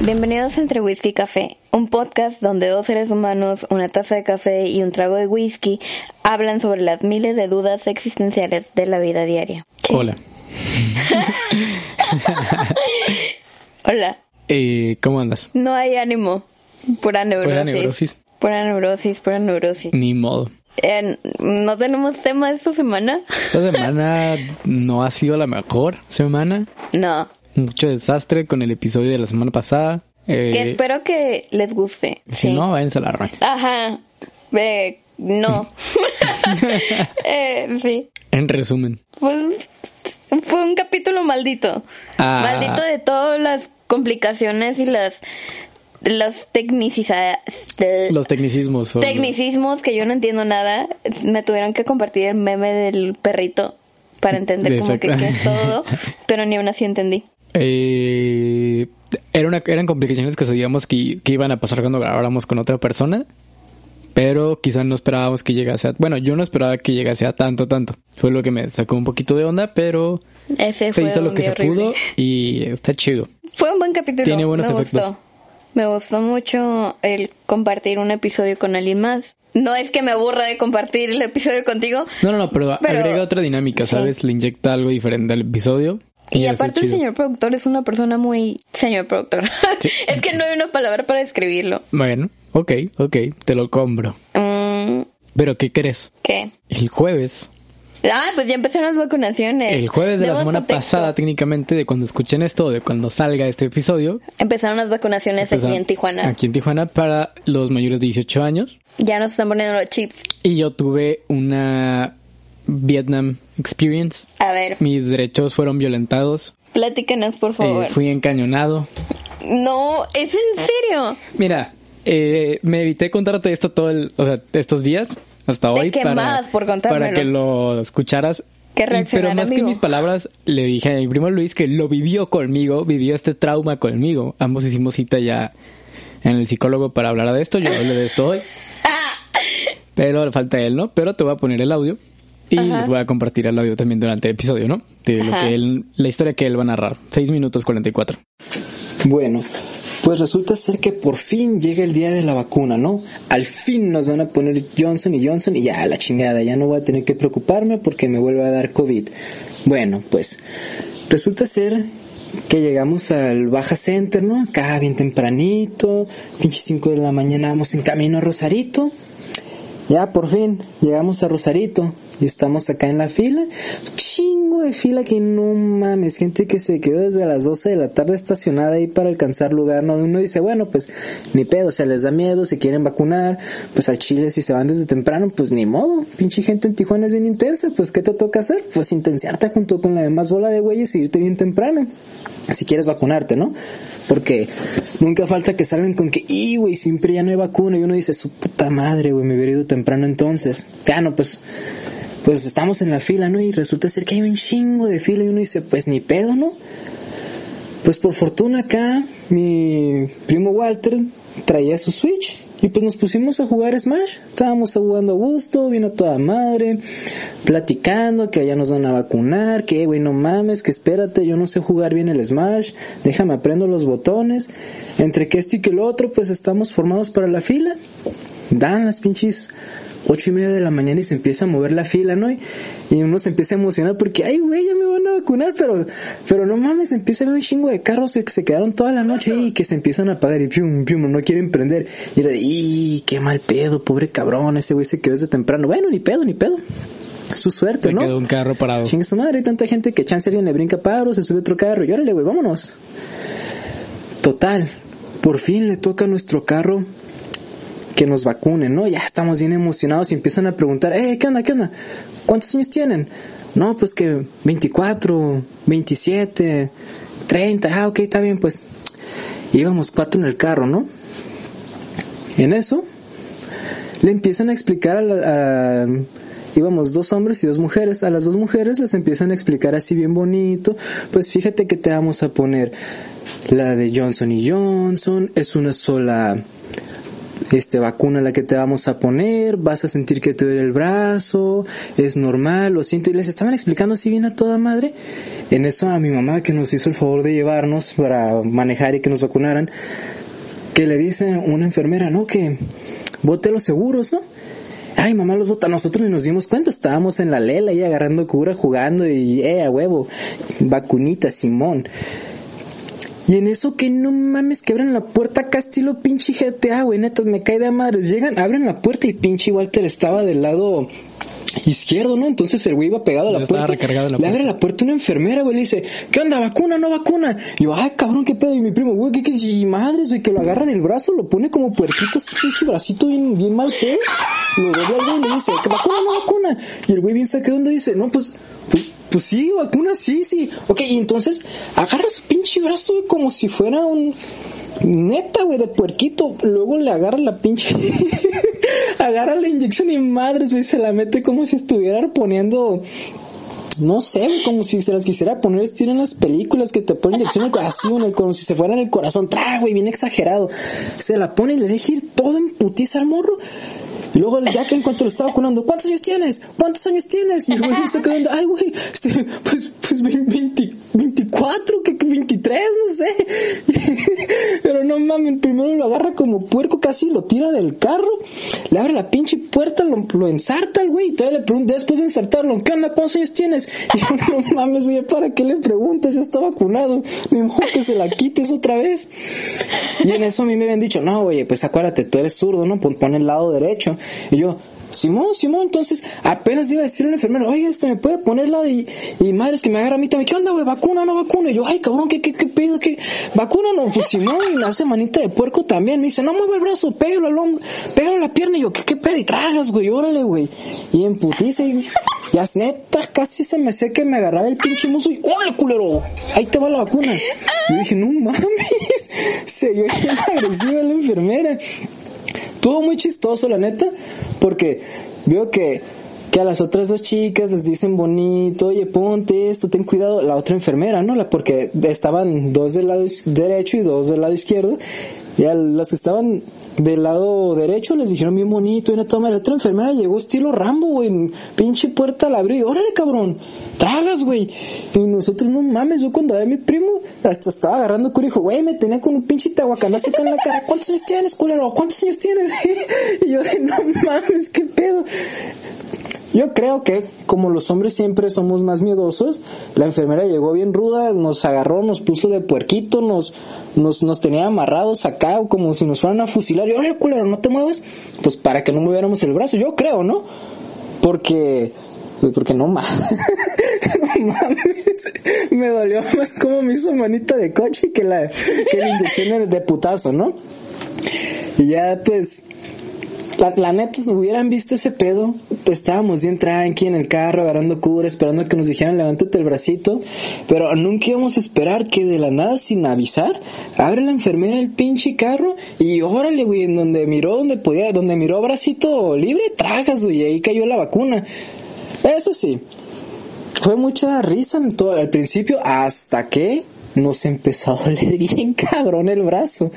Bienvenidos a Entre Whisky y Café, un podcast donde dos seres humanos, una taza de café y un trago de whisky hablan sobre las miles de dudas existenciales de la vida diaria. Hola. Hola. Eh, ¿Cómo andas? No hay ánimo. Pura neurosis. Pura neurosis. Pura neurosis, pura neurosis. Ni modo. Eh, ¿No tenemos tema esta semana? Esta semana no ha sido la mejor semana. No. Mucho desastre con el episodio de la semana pasada. Eh, Que espero que les guste. Si sí. no, váyanse a la raya. Ajá. Eh, no. eh, sí. En resumen. Pues fue un capítulo maldito. Ah. Maldito de todas las complicaciones y las los tecnicismos Los tecnicismos. son- tecnicismos que yo no entiendo nada. Me tuvieron que compartir el meme del perrito para entender De como que es todo, pero ni aún así entendí. Eh, era una, eran complicaciones que sabíamos que, que iban a pasar cuando grabáramos con otra persona. Pero quizá no esperábamos que llegase a... Bueno, yo no esperaba que llegase a tanto, tanto. Fue lo que me sacó un poquito de onda, pero Ese se fue hizo lo que se horrible. pudo y está chido. Fue un buen capítulo. Tiene buenos me efectos. gustó. Me gustó mucho el compartir un episodio con alguien más. No es que me aburra de compartir el episodio contigo. No, no, no, pero, Pero- agrega otra dinámica, sí. ¿sabes? Le inyecta algo diferente al episodio. Y, aparte el señor productor es una persona muy... Señor productor. Sí. es que no hay una palabra para describirlo. Bueno, ok, ok, te lo compro. Mm, Pero ¿qué crees? ¿Qué? El jueves, Ah, pues ya empezaron las vacunaciones. el jueves de la semana contexto. pasada técnicamente, de cuando escuchen esto, de cuando salga este episodio. Empezaron las vacunaciones aquí en Tijuana. Aquí en Tijuana para los mayores de 18 años. Ya nos están poniendo los chips. Y yo tuve una Vietnam experience. A ver, Mis derechos fueron violentados. platícanos por favor. Eh, fui encañonado. No, ¿es en serio? Mira, eh, me evité contarte esto todo el, o sea, estos días hasta Te hoy para, por para que lo escucharas. Reaccionara, Pero más que mis palabras, le dije a mi primo Luis que lo vivió conmigo, vivió este trauma conmigo. Ambos hicimos cita ya en el psicólogo para hablar de esto. Yo hablé de esto hoy. Pero le falta él, ¿no? Pero te voy a poner el audio y Ajá. les voy a compartir el audio también durante el episodio, ¿no? De lo que él, la historia que él va a narrar. 6 minutos 44. Bueno, pues resulta ser que por fin llega el día de la vacuna, ¿no? Al fin nos van a poner Johnson y Johnson y ya la chingada, ya no voy a tener que preocuparme porque me vuelve a dar COVID. Bueno, pues resulta ser que llegamos al Baja Center, ¿no? Acá bien tempranito, pinche 5 de la mañana vamos en camino a Rosarito. Ya por fin llegamos a Rosarito y estamos acá en la fila. Chingo de fila que no mames, gente que se quedó desde las 12 de la tarde estacionada ahí para alcanzar lugar. No, uno dice, bueno, pues ni pedo, se les da miedo, si quieren vacunar, pues al Chile si se van desde temprano, pues ni modo. Pinche gente en Tijuana es bien intensa, pues ¿qué te toca hacer? Pues intensiarte junto con la demás bola de güeyes y irte bien temprano. Si quieres vacunarte, ¿no? Porque nunca falta que salgan con que, y güey, siempre ya no hay vacuna. Y uno dice, su puta madre, güey, me hubiera ido temprano entonces. Ya no, pues, pues estamos en la fila, ¿no? Y resulta ser que hay un chingo de fila y uno dice, pues ni pedo, ¿no? Pues por fortuna acá, mi primo Walter traía su Switch y pues nos pusimos a jugar Smash. Estábamos jugando a gusto, vino toda madre, platicando que allá nos van a vacunar, que güey, no mames, que espérate, yo no sé jugar bien el Smash, déjame aprendo los botones. Entre que esto y que lo otro, pues estamos formados para la fila. Dan las pinches ocho y media de la mañana y se empieza a mover la fila, ¿no? Y, uno se empieza a emocionar porque, ay, güey, ya me van a vacunar, pero, pero no mames, empieza a ver un chingo de carros que se quedaron toda la noche ahí y que se empiezan a apagar y pium, pium, no quieren prender. Y era y qué mal pedo, pobre cabrón, ese güey se quedó desde temprano. Bueno, ni pedo, ni pedo. su suerte, Se ¿no? quedó un carro parado. Chingue su madre, hay tanta gente que chance alguien le brinca paro, se sube otro carro y órale, güey, vámonos. Total, por fin le toca a nuestro carro que nos vacunen, ¿no? Ya estamos bien emocionados y empiezan a preguntar, eh, ¿qué onda, qué onda? ¿Cuántos años tienen? No, pues que 24, 27, 30, ah, ok, está bien, pues. Íbamos cuatro en el carro, ¿no? En eso, le empiezan a explicar a, la- a- íbamos dos hombres y dos mujeres a las dos mujeres les empiezan a explicar así bien bonito pues fíjate que te vamos a poner la de Johnson y Johnson es una sola este vacuna la que te vamos a poner, vas a sentir que te duele el brazo, es normal, lo siento, y les estaban explicando así bien a toda madre. En eso a mi mamá que nos hizo el favor de llevarnos para manejar y que nos vacunaran, que le dice una enfermera, no, que bote los seguros, ¿no? Ay, mamá los bota, nosotros ni nos dimos cuenta, estábamos en la lela ahí agarrando cura, jugando y, eh, a huevo, vacunita, Simón. Y en eso que no mames, que abren la puerta acá estilo pinche GTA, güey, neta, me cae de madres. Llegan, abren la puerta y pinche Walter estaba del lado izquierdo, ¿no? Entonces el güey iba pegado a la puerta. recargado la le abre puerta. la puerta una enfermera, güey, le dice, ¿qué onda, vacuna, no vacuna? Y yo, ay, cabrón, qué pedo. Y mi primo, güey, qué, qué, y madres, güey, que lo agarra del brazo, lo pone como puerquito, así, pinche bracito bien, bien mal pedo. Lo dobla al güey y le dice, ¿qué vacuna, no vacuna? Y el güey bien saque de onda dice, no, pues, pues, pues sí, vacuna, sí, sí. Ok, y entonces agarra su pinche brazo, como si fuera un, neta, güey, de puerquito. Luego le agarra la pinche, agarra la inyección y madres, güey, se la mete como si estuviera poniendo, no sé, como si se las quisiera poner estilo en las películas que te ponen inyección en el corazón, como si se fuera en el corazón, tra, güey, bien exagerado. Se la pone y le deja ir todo en putiza al morro. Y luego ya que en cuanto lo estaba vacunando, ¿cuántos años tienes? ¿Cuántos años tienes? Y el güey se quedó, ay güey, este, pues, pues 20, 24, que que 23, no sé. No mames, primero lo agarra como puerco casi, lo tira del carro, le abre la pinche puerta, lo, ensarta al güey, y todavía le pregunta, después de ensartarlo, ¿qué onda? ¿Cuántos años tienes? Y yo, no mames, güey, ¿para qué le preguntas? Yo está vacunado, ni que se la quites otra vez. Y en eso a mí me habían dicho, no, oye, pues acuérdate, tú eres zurdo, ¿no? Pon el lado derecho. Y yo, Simón, Simón, entonces apenas iba a decir a una enfermera, oye, este me puede poner la y, y madres que me agarra a mí también, ¿qué onda, güey? ¿Vacuna o no vacuna? Yo, ay, cabrón, ¿qué, qué, qué pedo? ¿Qué? ¿Vacuna o no? Pues Simón, y hace manita de puerco también. Me dice, no mueve el brazo, pégalo al hombro, pégalo a la pierna. Y yo, ¿qué, pedo? Y tragas, güey, órale, güey. Y en putiza, y, y neta, casi se me sé que me agarraba el pinche muso y, órale, culero, ahí te va la vacuna. Y yo dije, no mames, se vio bien agresiva la enfermera. Estuvo muy chistoso, la neta, porque veo que, que a las otras dos chicas les dicen bonito, oye, ponte esto, ten cuidado. La otra enfermera, ¿no? La, porque estaban dos del lado derecho y dos del lado izquierdo. Y a las que estaban del lado derecho les dijeron bien bonito y una toma. La otra enfermera llegó estilo Rambo, güey. Pinche puerta la abrió y órale, cabrón. Tragas, güey. Y nosotros, no mames, yo cuando a mi primo, hasta estaba agarrando cura y dijo, güey, me tenía con un pinche tahuacanazo acá en la cara. ¿Cuántos años tienes, culero? ¿Cuántos años tienes? y yo de, no mames, qué pedo. Yo creo que como los hombres siempre somos más miedosos, la enfermera llegó bien ruda, nos agarró, nos puso de puerquito, nos, nos, nos tenía amarrados acá como si nos fueran a fusilar. Y órale, culero, no te muevas, pues para que no moviéramos el brazo. Yo creo, ¿no? Porque, pues, porque no mames, mames, me dolió más como me hizo manita de coche que la, que de putazo, ¿no? Y ya pues, la, la neta, hubieran visto ese pedo, estábamos bien tranqui en el carro, agarrando cura, esperando que nos dijeran levántate el bracito, pero nunca íbamos a esperar que de la nada, sin avisar, abre la enfermera el pinche carro y órale, güey, en donde miró, donde podía, donde miró bracito libre, tragas, güey, ahí cayó la vacuna. Eso sí, fue mucha risa en todo, al principio hasta que nos empezó a doler bien cabrón el brazo.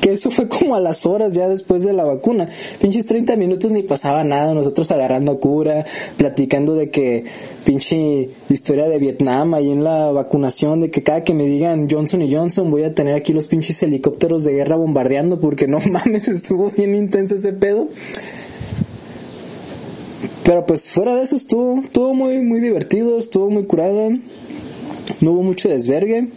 Que eso fue como a las horas ya después de la vacuna. Pinches 30 minutos ni pasaba nada, nosotros agarrando cura, platicando de que pinche historia de Vietnam ahí en la vacunación, de que cada que me digan Johnson y Johnson voy a tener aquí los pinches helicópteros de guerra bombardeando porque no mames, estuvo bien intenso ese pedo. Pero pues fuera de eso estuvo, estuvo muy, muy divertido, estuvo muy curada, no hubo mucho desvergue.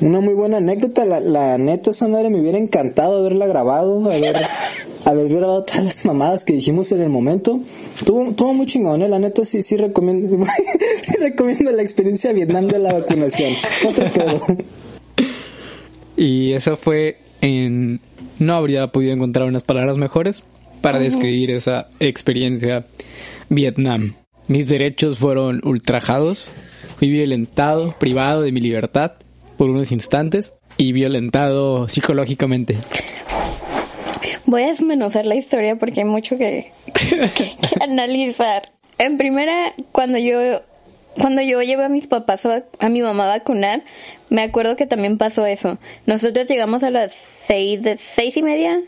Una muy buena anécdota, la, la neta esa madre me hubiera encantado haberla grabado, haber, haber grabado todas las mamadas que dijimos en el momento. Tuvo, tuvo muy chingón, ¿eh? La neta sí, sí recomiendo, sí recomiendo la experiencia de Vietnam de la vacunación. No te puedo. Y eso fue en... No habría podido encontrar unas palabras mejores para describir esa experiencia Vietnam. Mis derechos fueron ultrajados, fui violentado, privado de mi libertad por unos instantes y violentado psicológicamente. Voy a desmenuzar la historia porque hay mucho que, que analizar. En primera, cuando yo cuando yo llevé a mis papás a, a, mi mamá a vacunar, me acuerdo que también pasó eso. Nosotros llegamos a las seis, de, seis y media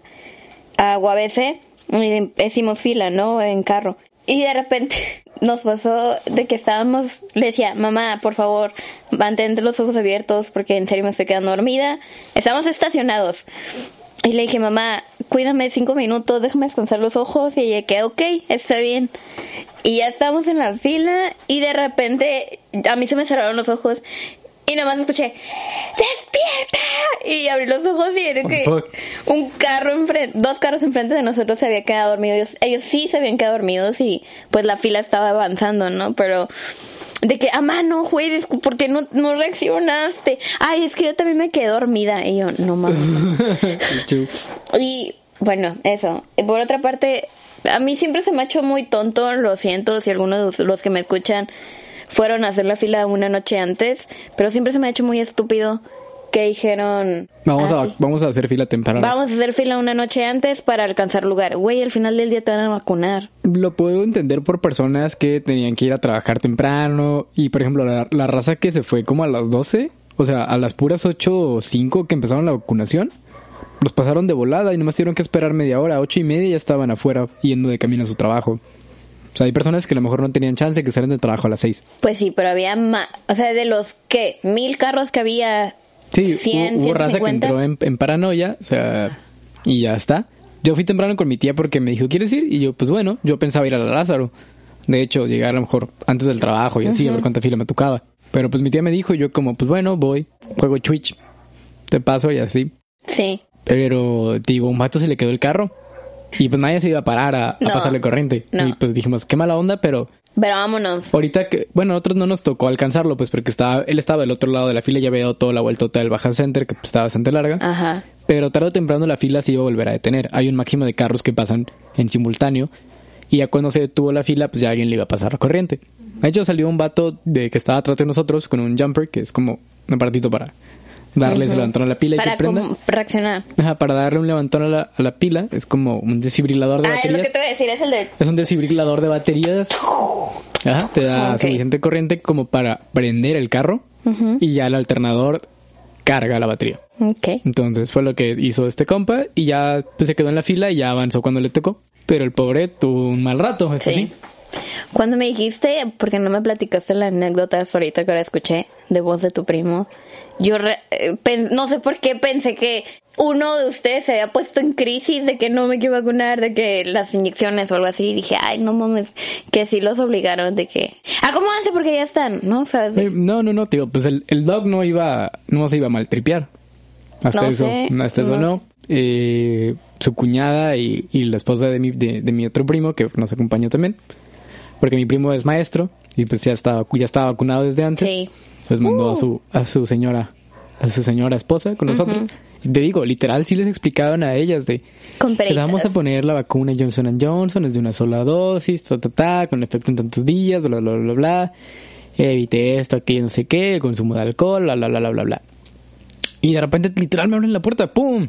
a UABC y hicimos fila, ¿no? En carro. Y de repente nos pasó de que estábamos, le decía, mamá, por favor, mantente los ojos abiertos porque en serio me estoy quedando dormida. Estamos estacionados. Y le dije, mamá, cuídame cinco minutos, déjame descansar los ojos. Y ella que, ok, está bien. Y ya estamos en la fila y de repente a mí se me cerraron los ojos y nada más escuché, ¡despierta! Y abrí los ojos y era que un carro enfrente, dos carros enfrente de nosotros se había quedado dormido. Ellos, ellos sí se habían quedado dormidos y pues la fila estaba avanzando, ¿no? Pero de que, a mano, güey, ¿por qué no, no reaccionaste? Ay, es que yo también me quedé dormida. Y yo, no mames. y bueno, eso. Por otra parte, a mí siempre se me ha hecho muy tonto, lo siento si algunos de los que me escuchan fueron a hacer la fila una noche antes, pero siempre se me ha hecho muy estúpido que dijeron... Vamos, a, vamos a hacer fila temprano. Vamos a hacer fila una noche antes para alcanzar lugar. Güey, al final del día te van a vacunar. Lo puedo entender por personas que tenían que ir a trabajar temprano y, por ejemplo, la, la raza que se fue como a las 12, o sea, a las puras 8 o 5 que empezaron la vacunación, los pasaron de volada y nomás tuvieron que esperar media hora, ocho y media ya estaban afuera yendo de camino a su trabajo. O sea, hay personas que a lo mejor no tenían chance que salieran de trabajo a las seis. Pues sí, pero había más, o sea, de los que mil carros que había, sí, 100, hubo, hubo raza que entró en, en, paranoia, o sea, y ya está. Yo fui temprano con mi tía porque me dijo, ¿quieres ir? Y yo, pues bueno, yo pensaba ir a la Lázaro. De hecho, llegar a lo mejor antes del trabajo y así, uh -huh. a ver cuánta fila me tocaba. Pero pues mi tía me dijo, y yo como, pues bueno, voy, juego Twitch, te paso y así. Sí. Pero, digo, un vato se le quedó el carro. Y pues nadie se iba a parar a, No, a pasarle corriente. no. Y pues dijimos, qué mala onda, pero Pero vámonos. ahorita que, bueno, a nosotros no nos tocó alcanzarlo, pues porque estaba, él estaba del otro lado de la fila, ya había dado toda la vueltota del Baja Center, que pues, estaba bastante larga. Ajá. Pero tarde o temprano la fila se iba a volver a detener. Hay un máximo de carros que pasan en simultáneo. Y ya cuando se detuvo la fila, pues ya alguien le iba a pasar la corriente. De hecho, salió un vato de que estaba atrás de nosotros con un jumper, que es como un aparatito para darles Ujú. levantón a la pila y que Para prenda. como reaccionar. Ajá, para darle un levantón a la, a la pila. Es como un desfibrilador de Ah, es lo baterías. que te voy a decir, es el de... Es un desfibrilador de baterías. Ajá, te da suficiente corriente como para prender el carro y ya el alternador carga la batería. Ok. Entonces fue lo que hizo este compa y ya pues, se quedó en la fila y ya avanzó cuando le tocó. Pero el pobre tuvo un mal rato, eso Sí. Cuando me dijiste, porque no me platicaste la anécdota hasta ahorita que ahora escuché de voz de tu primo, yo re- eh, no sé por qué pensé que uno de ustedes se había puesto en crisis de que no me quiero vacunar, de que las inyecciones o algo así. Y dije, ay, no mames, que sí los obligaron de que acomódense porque ya están, ¿no? De- Eh, No, no, no, tío, pues el, el dog no iba, no se iba a maltripear. Hasta No eso, sé, hasta eso no no. Eh, su cuñada y, y la esposa de mi, de, de mi otro primo, que nos acompañó también, porque mi primo es maestro y pues ya estaba, ya estaba vacunado desde antes. sí. Pues mandó a Uh. su a su señora a su señora esposa con nosotros. Y te digo, literal sí les explicaban a ellas de Con les peritas. vamos a poner la vacuna Johnson Johnson, es de una sola dosis, ta ta ta, con efecto en tantos días, bla bla bla bla. Evite esto, aquello, no sé qué, el consumo de alcohol, bla bla bla bla bla bla. Y de repente literal me abren la puerta, pum.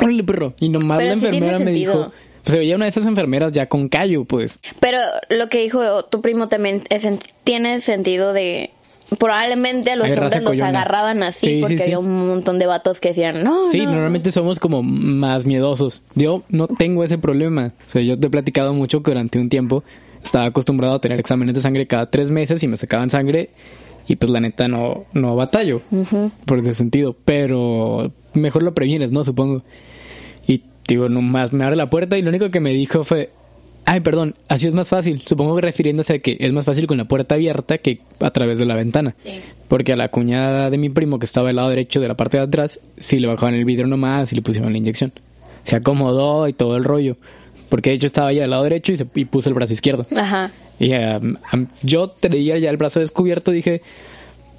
Órale, perro. Y nomás Pero la sí enfermera me dijo, pues se veía una de esas enfermeras ya con callo, pues. Pero lo que dijo tu primo también es en- tiene sentido de probablemente los hombres los coyona. agarraban así Sí, sí, porque sí. había un montón de vatos que decían no Sí, no". normalmente somos como más miedosos. Yo no tengo ese problema. O sea, yo te he platicado mucho que durante un tiempo estaba acostumbrado a tener exámenes de sangre cada tres meses y me sacaban sangre y pues la neta no, no batallo por ese sentido. Pero mejor lo previenes, ¿no? Supongo. Y digo, nomás me abre la puerta y lo único que me dijo fue, ay, perdón, así es más fácil. Supongo que refiriéndose a que es más fácil con la puerta abierta que a través de la ventana. Sí. Porque a la cuñada de mi primo que estaba del lado derecho de la parte de atrás, sí le bajaban el vidrio nomás y le pusieron la inyección. se acomodó y todo el rollo. Porque de hecho estaba ya del lado derecho y, se, y puso el brazo izquierdo. Ajá. Y um, um, yo traía ya el brazo descubierto, dije,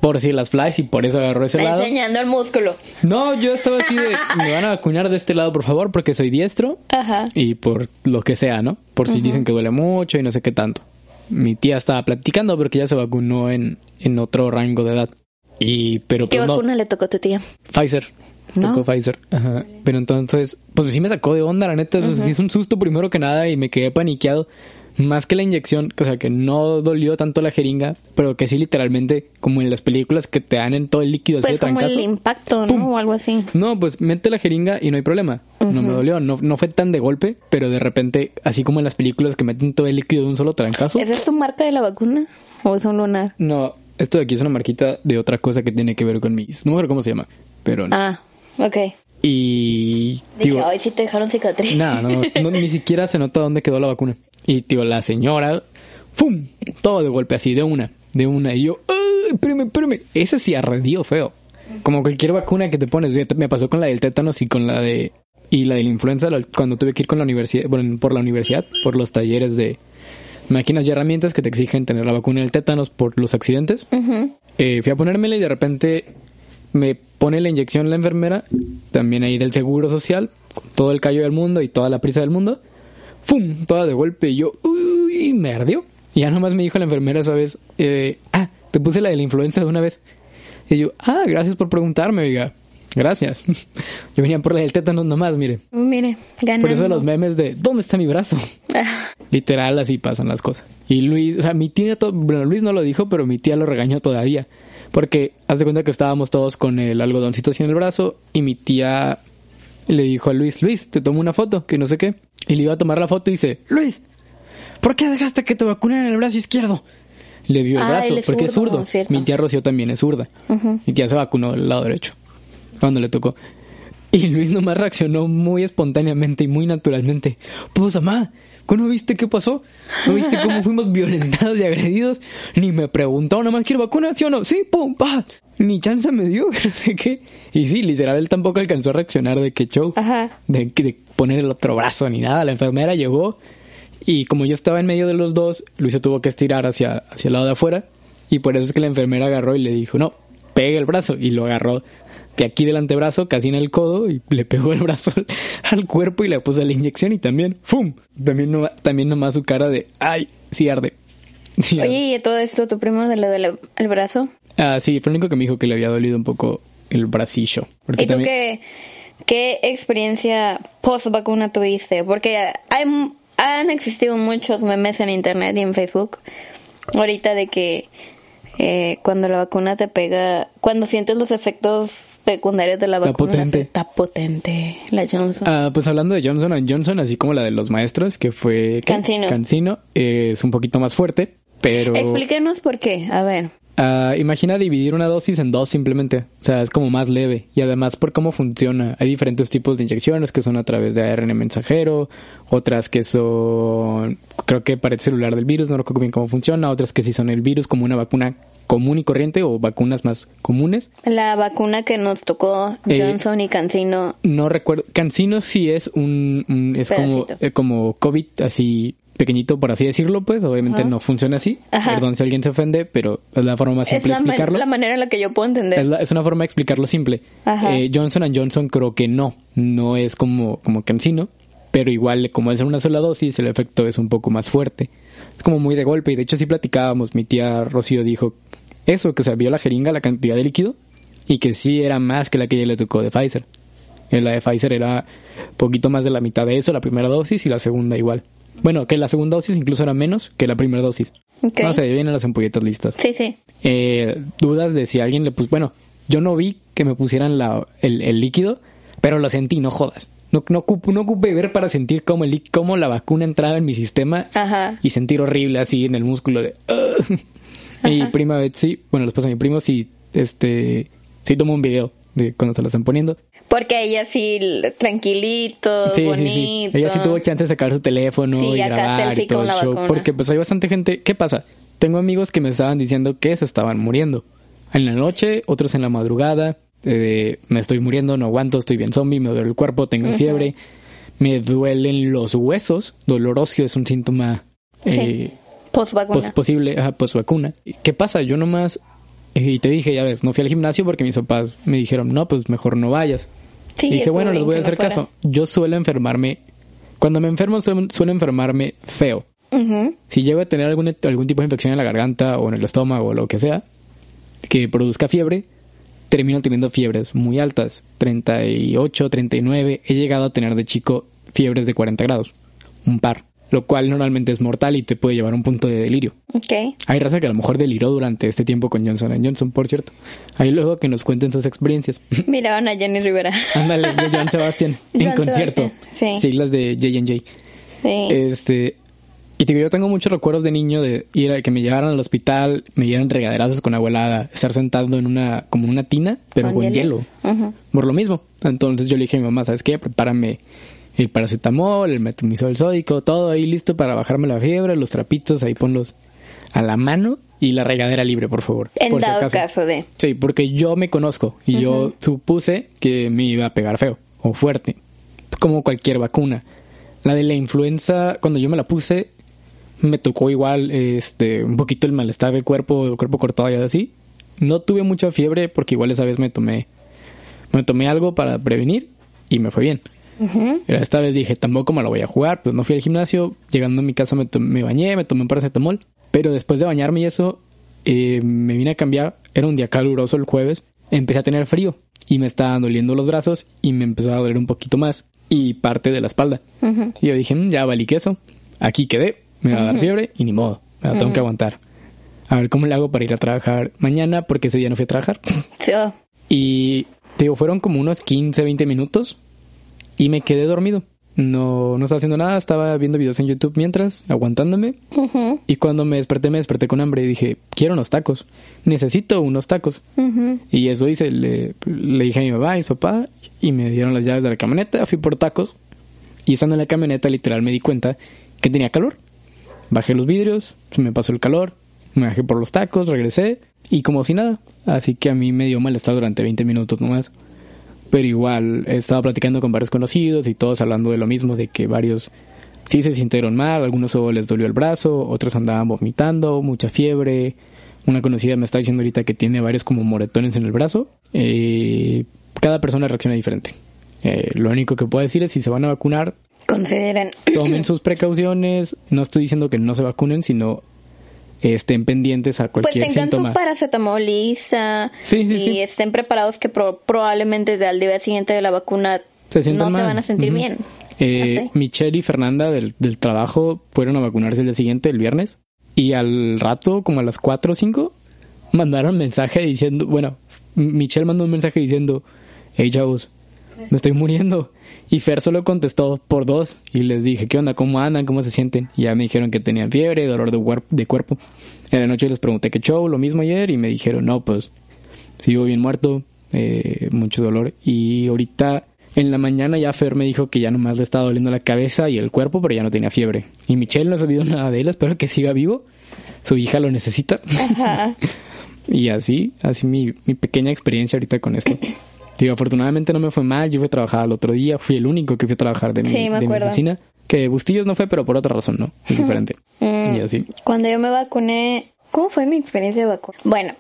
por si las flies y por eso agarró ese Está lado. enseñando el músculo. No, yo estaba así de, me van a vacunar de este lado, por favor, porque soy diestro. Ajá. Y por lo que sea, ¿no? Por si dicen que duele mucho y no sé qué tanto. Mi tía estaba platicando porque ya se vacunó en, en otro rango de edad. Y, pero ¿Qué pues no, vacuna le tocó a tu tía? Pfizer. ¿No? Tocó Pfizer. Ajá. Pero entonces, pues sí me sacó de onda, la neta. Sí es un susto primero que nada y me quedé paniqueado. Más que la inyección, o sea, que no dolió tanto la jeringa, pero que sí literalmente, como en las películas que te dan en todo el líquido así Pues de como trancazo. el impacto, ¿no? O algo así. No, pues mete la jeringa y no hay problema. No me dolió, no, no fue tan de golpe, pero de repente, así como en las películas que meten todo el líquido de un solo trancazo. ¿Esa es tu marca de la vacuna? ¿O es un lunar? No, esto de aquí es una marquita de otra cosa que tiene que ver con mis. No me acuerdo cómo se llama, pero no. Ah, ok. Y. Dije, digo, ay, sí te dejaron cicatriz. Nada, no, no, ni siquiera se nota dónde quedó la vacuna. Y, tío, la señora, ¡fum! Todo de golpe, así, de una, de una. Y yo, ¡ay, espérame, espérame! Ese sí arredió feo. Como cualquier vacuna que te pones. Me pasó con la del tétanos y con la de... Y la de la influenza cuando tuve que ir con la universidad, bueno, por la universidad, por los talleres de máquinas y herramientas que te exigen tener la vacuna del tétanos por los accidentes. Eh, fui a ponérmela y de repente me pone la inyección la enfermera, también ahí del seguro social, con todo el callo del mundo y toda la prisa del mundo. ¡Fum! Toda de golpe y yo, ¡uy! Me ardió. Y ya nomás me dijo la enfermera esa vez, eh, ah, te puse la de la influenza de una vez. Y yo, ah, gracias por preguntarme, oiga. Gracias. Yo venía por la del tétanos nomás, mire. Mire, ganando. Por eso los memes de, ¿dónde está mi brazo? Ah, Literal, así pasan las cosas. Y Luis, o sea, mi tía, bueno, Luis no lo dijo, pero mi tía lo regañó todavía. Porque, haz de cuenta que estábamos todos con el algodoncito así en el brazo y mi tía le dijo a Luis, Luis, te tomo una foto, que no sé qué. Y le iba a tomar la foto y dice, Luis, ¿por qué dejaste que te vacunaran el brazo izquierdo? Le vio el Ah, brazo, es porque es zurdo. Mi tía Rocío también es zurda. Mi tía se vacunó del lado derecho cuando le tocó. Y Luis nomás reaccionó muy espontáneamente y muy naturalmente. Pues, mamá, ¿no viste qué pasó? ¿No viste cómo fuimos violentados y agredidos? Ni me preguntó, nomás quiero vacuna, ¿sí o no? Sí, pum, pa. Ni chance me dio, que no sé qué. Y sí, literal, él tampoco alcanzó a reaccionar de qué show. Ajá. De, de poner el otro brazo ni nada. La enfermera llegó y como yo estaba en medio de los dos, Luis se tuvo que estirar hacia, hacia el lado de afuera. Y por eso es que la enfermera agarró y le dijo, no, pegue el brazo. Y lo agarró de aquí del antebrazo, casi en el codo, y le pegó el brazo al, al cuerpo y le puso la inyección y también, ¡fum! También, no, también nomás su cara de, ¡ay! Sí arde. Sí arde. Oye, ¿y todo esto tu primo le duele el brazo? Ah, sí, fue lo único que me dijo que le había dolido un poco el bracillo. ¿Y tú también- qué, qué experiencia post vacuna tuviste? Porque hay, han existido muchos memes en internet y en Facebook ahorita de que eh, cuando la vacuna te pega, cuando sientes los efectos secundarios de la Está vacuna, potente. está potente la Johnson. Ah, pues hablando de Johnson Johnson, así como la de los maestros, que fue... ¿qué? Cancino. Cancino, eh, es un poquito más fuerte, pero... Explíquenos por qué. A ver. Ah, imagina dividir una dosis en dos simplemente. O sea, es como más leve. Y además por cómo funciona. Hay diferentes tipos de inyecciones que son a través de ARN mensajero. Otras que son, creo que para el celular del virus, no recuerdo bien cómo funciona. Otras que sí son el virus como una vacuna común y corriente o vacunas más comunes. La vacuna que nos tocó Eh, Johnson y Cancino. No recuerdo. Cancino sí es un, un- es como, eh, como COVID así pequeñito por así decirlo, pues obviamente Ajá. no funciona así. Ajá. Perdón si alguien se ofende, pero es la forma más Es simple de explicarlo. la manera en la que yo puedo entender. Es, la- es una forma de explicarlo simple. Eh, Johnson Johnson creo que no, no es como, como Cancino, pero igual como es una sola dosis, el efecto es un poco más fuerte. Es como muy de golpe y de hecho sí platicábamos, mi tía Rocío dijo eso, que se vio la jeringa, la cantidad de líquido y que sí era más que la que ella le tocó de Pfizer. Eh, La de Pfizer era poquito más de la mitad de eso, la primera dosis y la segunda igual. Bueno, que la segunda dosis incluso era menos que la primera dosis. Ok. No sé, vienen las ampolletas listas Sí, sí. eh, dudas de si alguien le puso. Bueno, yo no vi que me pusieran la, el, el líquido, pero lo sentí, no jodas. No, no, ocupo, no ocupé ver para sentir cómo, el, cómo la vacuna entraba en mi sistema Ajá. y sentir horrible así en el músculo de. "Ugh". Mi prima Betsy, bueno, les pasa a mi primo, sí, este, sí tomó un video de cuando se la están poniendo. Porque ella sí, tranquilito, Sí, bonito. sí. Ella sí tuvo chance de sacar su teléfono y acá grabar selfie y todo con el la show. vacuna. Porque pues hay bastante gente. ¿Qué pasa? Tengo amigos que me estaban diciendo que se estaban muriendo. En la noche, otros en la madrugada. eh, me estoy muriendo, no aguanto, estoy bien zombie, me duele el cuerpo, tengo fiebre. me duelen los huesos. Dolor óseo es un síntoma Sí. eh, Post vacuna. pos- posible, ajá, pues vacuna. ¿Qué pasa? Yo nomás, y te dije, ya ves, no fui al gimnasio porque mis papás me dijeron, no, pues mejor no vayas. Sí, y dije, bueno, les voy a hacer caso. Yo suelo enfermarme, cuando me enfermo suelo, suelo enfermarme feo. Si llego a tener algún, algún tipo de infección en la garganta o en el estómago o lo que sea, que produzca fiebre, termino teniendo fiebres muy altas, 38, 39. He llegado a tener de chico fiebres de 40 grados, un par, lo cual normalmente es mortal y te puede llevar a un punto de delirio. Ok. Hay raza que a lo mejor deliró durante este tiempo con Johnson Johnson, por cierto. Ahí luego que nos cuenten sus experiencias. Miraban a Jenny Rivera. Ándale, de Joan Sebastián en concierto. Sebastián, sí. Siglas de J&J. Sí. Este, y te digo, yo tengo muchos recuerdos de niño de ir a que me llevaran al hospital, me dieran regaderazos con agua helada, estar sentado en una, como en una tina, pero con, hielo. Ujú. Por lo mismo. Entonces yo le dije a mi mamá, ¿sabes qué? Prepárame el paracetamol, el metomizol sódico, todo ahí listo para bajarme la fiebre, los trapitos, ahí ponlos a la mano y la regadera libre, por favor. En por si dado acaso. caso de. Sí, porque yo me conozco y yo supuse que me iba a pegar feo o fuerte, como cualquier vacuna. La de la influenza, cuando yo me la puse, me tocó igual este un poquito el malestar del cuerpo, el cuerpo cortado y así. No tuve mucha fiebre porque igual esa vez me tomé me tomé algo para prevenir y me fue bien. Pero esta vez dije, tampoco me lo voy a jugar, pues no fui al gimnasio, llegando a mi casa me, me bañé, me tomé un paracetamol, pero después de bañarme y eso, eh, me vine a cambiar, era un día caluroso el jueves, empecé a tener frío y me estaban doliendo los brazos y me empezó a doler un poquito más y parte de la espalda. Y yo dije, "Mm, ya valí queso, aquí quedé, me va a dar fiebre y ni modo, me la tengo que aguantar. A ver cómo le hago para ir a trabajar mañana porque ese día no fui a trabajar. Sí. Y te digo, fueron como unos 15, 20 minutos y me quedé dormido. No, no estaba haciendo nada, estaba viendo videos en YouTube mientras, aguantándome. Ujú. Y cuando me desperté, me desperté con hambre y dije, quiero unos tacos, necesito unos tacos. Ujú. Y eso hice, le, le dije a mi mamá y a mi papá y me dieron las llaves de la camioneta, fui por tacos. Y estando en la camioneta, literal, me di cuenta que tenía calor. Bajé los vidrios, se me pasó el calor, me bajé por los tacos, regresé y como si nada. Así que a mí me dio malestar durante 20 minutos nomás. Pero igual estaba platicando con varios conocidos y todos hablando de lo mismo, de que varios sí se sintieron mal, algunos solo les dolió el brazo, otros andaban vomitando, mucha fiebre. Una conocida me está diciendo ahorita que tiene varios como moretones en el brazo. Eh, cada persona reacciona diferente. Eh, lo único que puedo decir es si se van a vacunar, Consideren. tomen sus precauciones. No estoy diciendo que no se vacunen, sino estén pendientes a Pues cualquier tengan síntoma. su paracetamol lisa Sí, sí, y sí. estén preparados que pro- probablemente al día siguiente de la vacuna Se no se van a sentir bien. Eh. Michelle y Fernanda del, del trabajo fueron a vacunarse el día siguiente, el viernes, y al rato, como a las 4 o 5, mandaron mensaje diciendo, bueno, Michelle mandó un mensaje diciendo, hey chavos, me estoy muriendo. Y Fer solo contestó por dos y les dije, ¿qué onda? ¿Cómo andan? ¿Cómo se sienten? Y ya me dijeron que tenían fiebre, dolor de, de cuerpo. En la noche les pregunté qué show, lo mismo ayer, y me dijeron, no, pues sigo bien muerto, eh, mucho dolor. Y ahorita en la mañana ya Fer me dijo que ya nomás le estaba doliendo la cabeza y el cuerpo, pero ya no tenía fiebre. Y Michelle no ha sabido nada de él, espero que siga vivo. Su hija lo necesita. Ajá. y así, así mi, mi pequeña experiencia ahorita con esto. Digo, afortunadamente no me fue mal, yo fui a trabajar el otro día, fui el único que fui a trabajar de mi, Sí, me de mi oficina. Que Bustillos no fue, pero por otra razón, ¿no? Es diferente. Mm. y así. Cuando yo me vacuné, ¿cómo fue mi experiencia de vacuna? Bueno,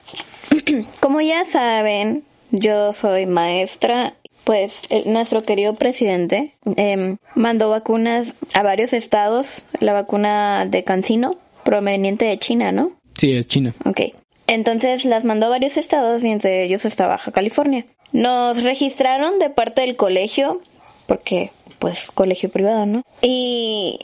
como ya saben, yo soy maestra. Pues el- nuestro querido presidente em, mandó vacunas a varios estados, la vacuna de Cancino, proveniente de China, ¿no? Sí, es China. Ok. Entonces las mandó a varios estados y entre ellos está Baja California. Nos registraron de parte del colegio, porque pues colegio privado, ¿no? Y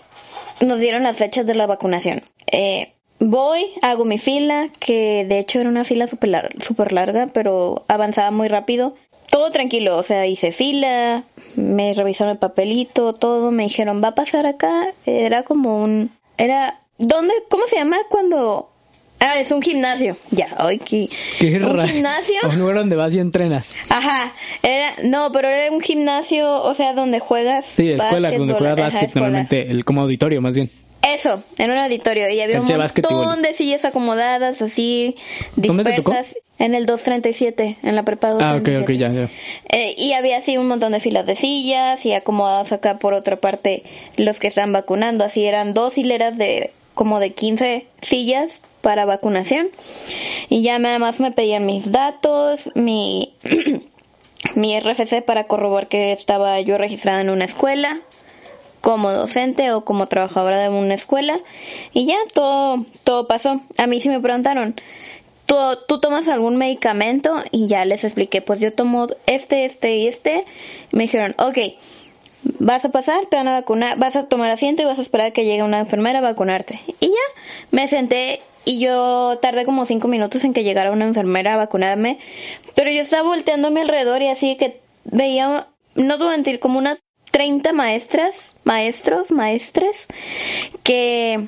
nos dieron las fechas de la vacunación. Eh, voy, hago mi fila, que de hecho era una fila súper lar- súper larga, pero avanzaba muy rápido. Todo tranquilo, o sea, hice fila, me revisaron el papelito, todo, me dijeron, va a pasar acá. Era como un... Era... ¿Dónde? ¿Cómo se llama cuando... Ah, es un gimnasio. Ya, hoy que... Qué ¿Un gimnasio? Un lugar donde vas y entrenas. Ajá, era, no, pero era un gimnasio, o sea, donde juegas. Sí, escuela, donde juegas básquet normalmente, el, como auditorio más bien. Eso, en un auditorio. Y había Cancha un montón de sillas acomodadas así, ¿Dónde te tocó? dispersas. En el 237, en la prepa Ah, ok, 237. ok, ya, ya. Eh, y había así un montón de filas de sillas y acomodados acá por otra parte los que están vacunando. Así eran dos hileras de como de 15 sillas para vacunación. Y ya nada más me pedían mis datos, mi, mi RFC para corroborar que estaba yo registrada en una escuela como docente o como trabajadora de una escuela y ya todo todo pasó. A mí sí me preguntaron, ¿tú, tú tomas algún medicamento? Y ya les expliqué, pues yo tomo este, este y este. Me dijeron, ok, vas a pasar, te van a vacunar, vas a tomar asiento y vas a esperar a que llegue una enfermera a vacunarte. Y ya, me senté y yo tardé como cinco minutos en que llegara una enfermera a vacunarme, pero yo estaba volteando a mi alrededor y así que veía, no a mentir, como unas 30 maestras, maestros, maestres, que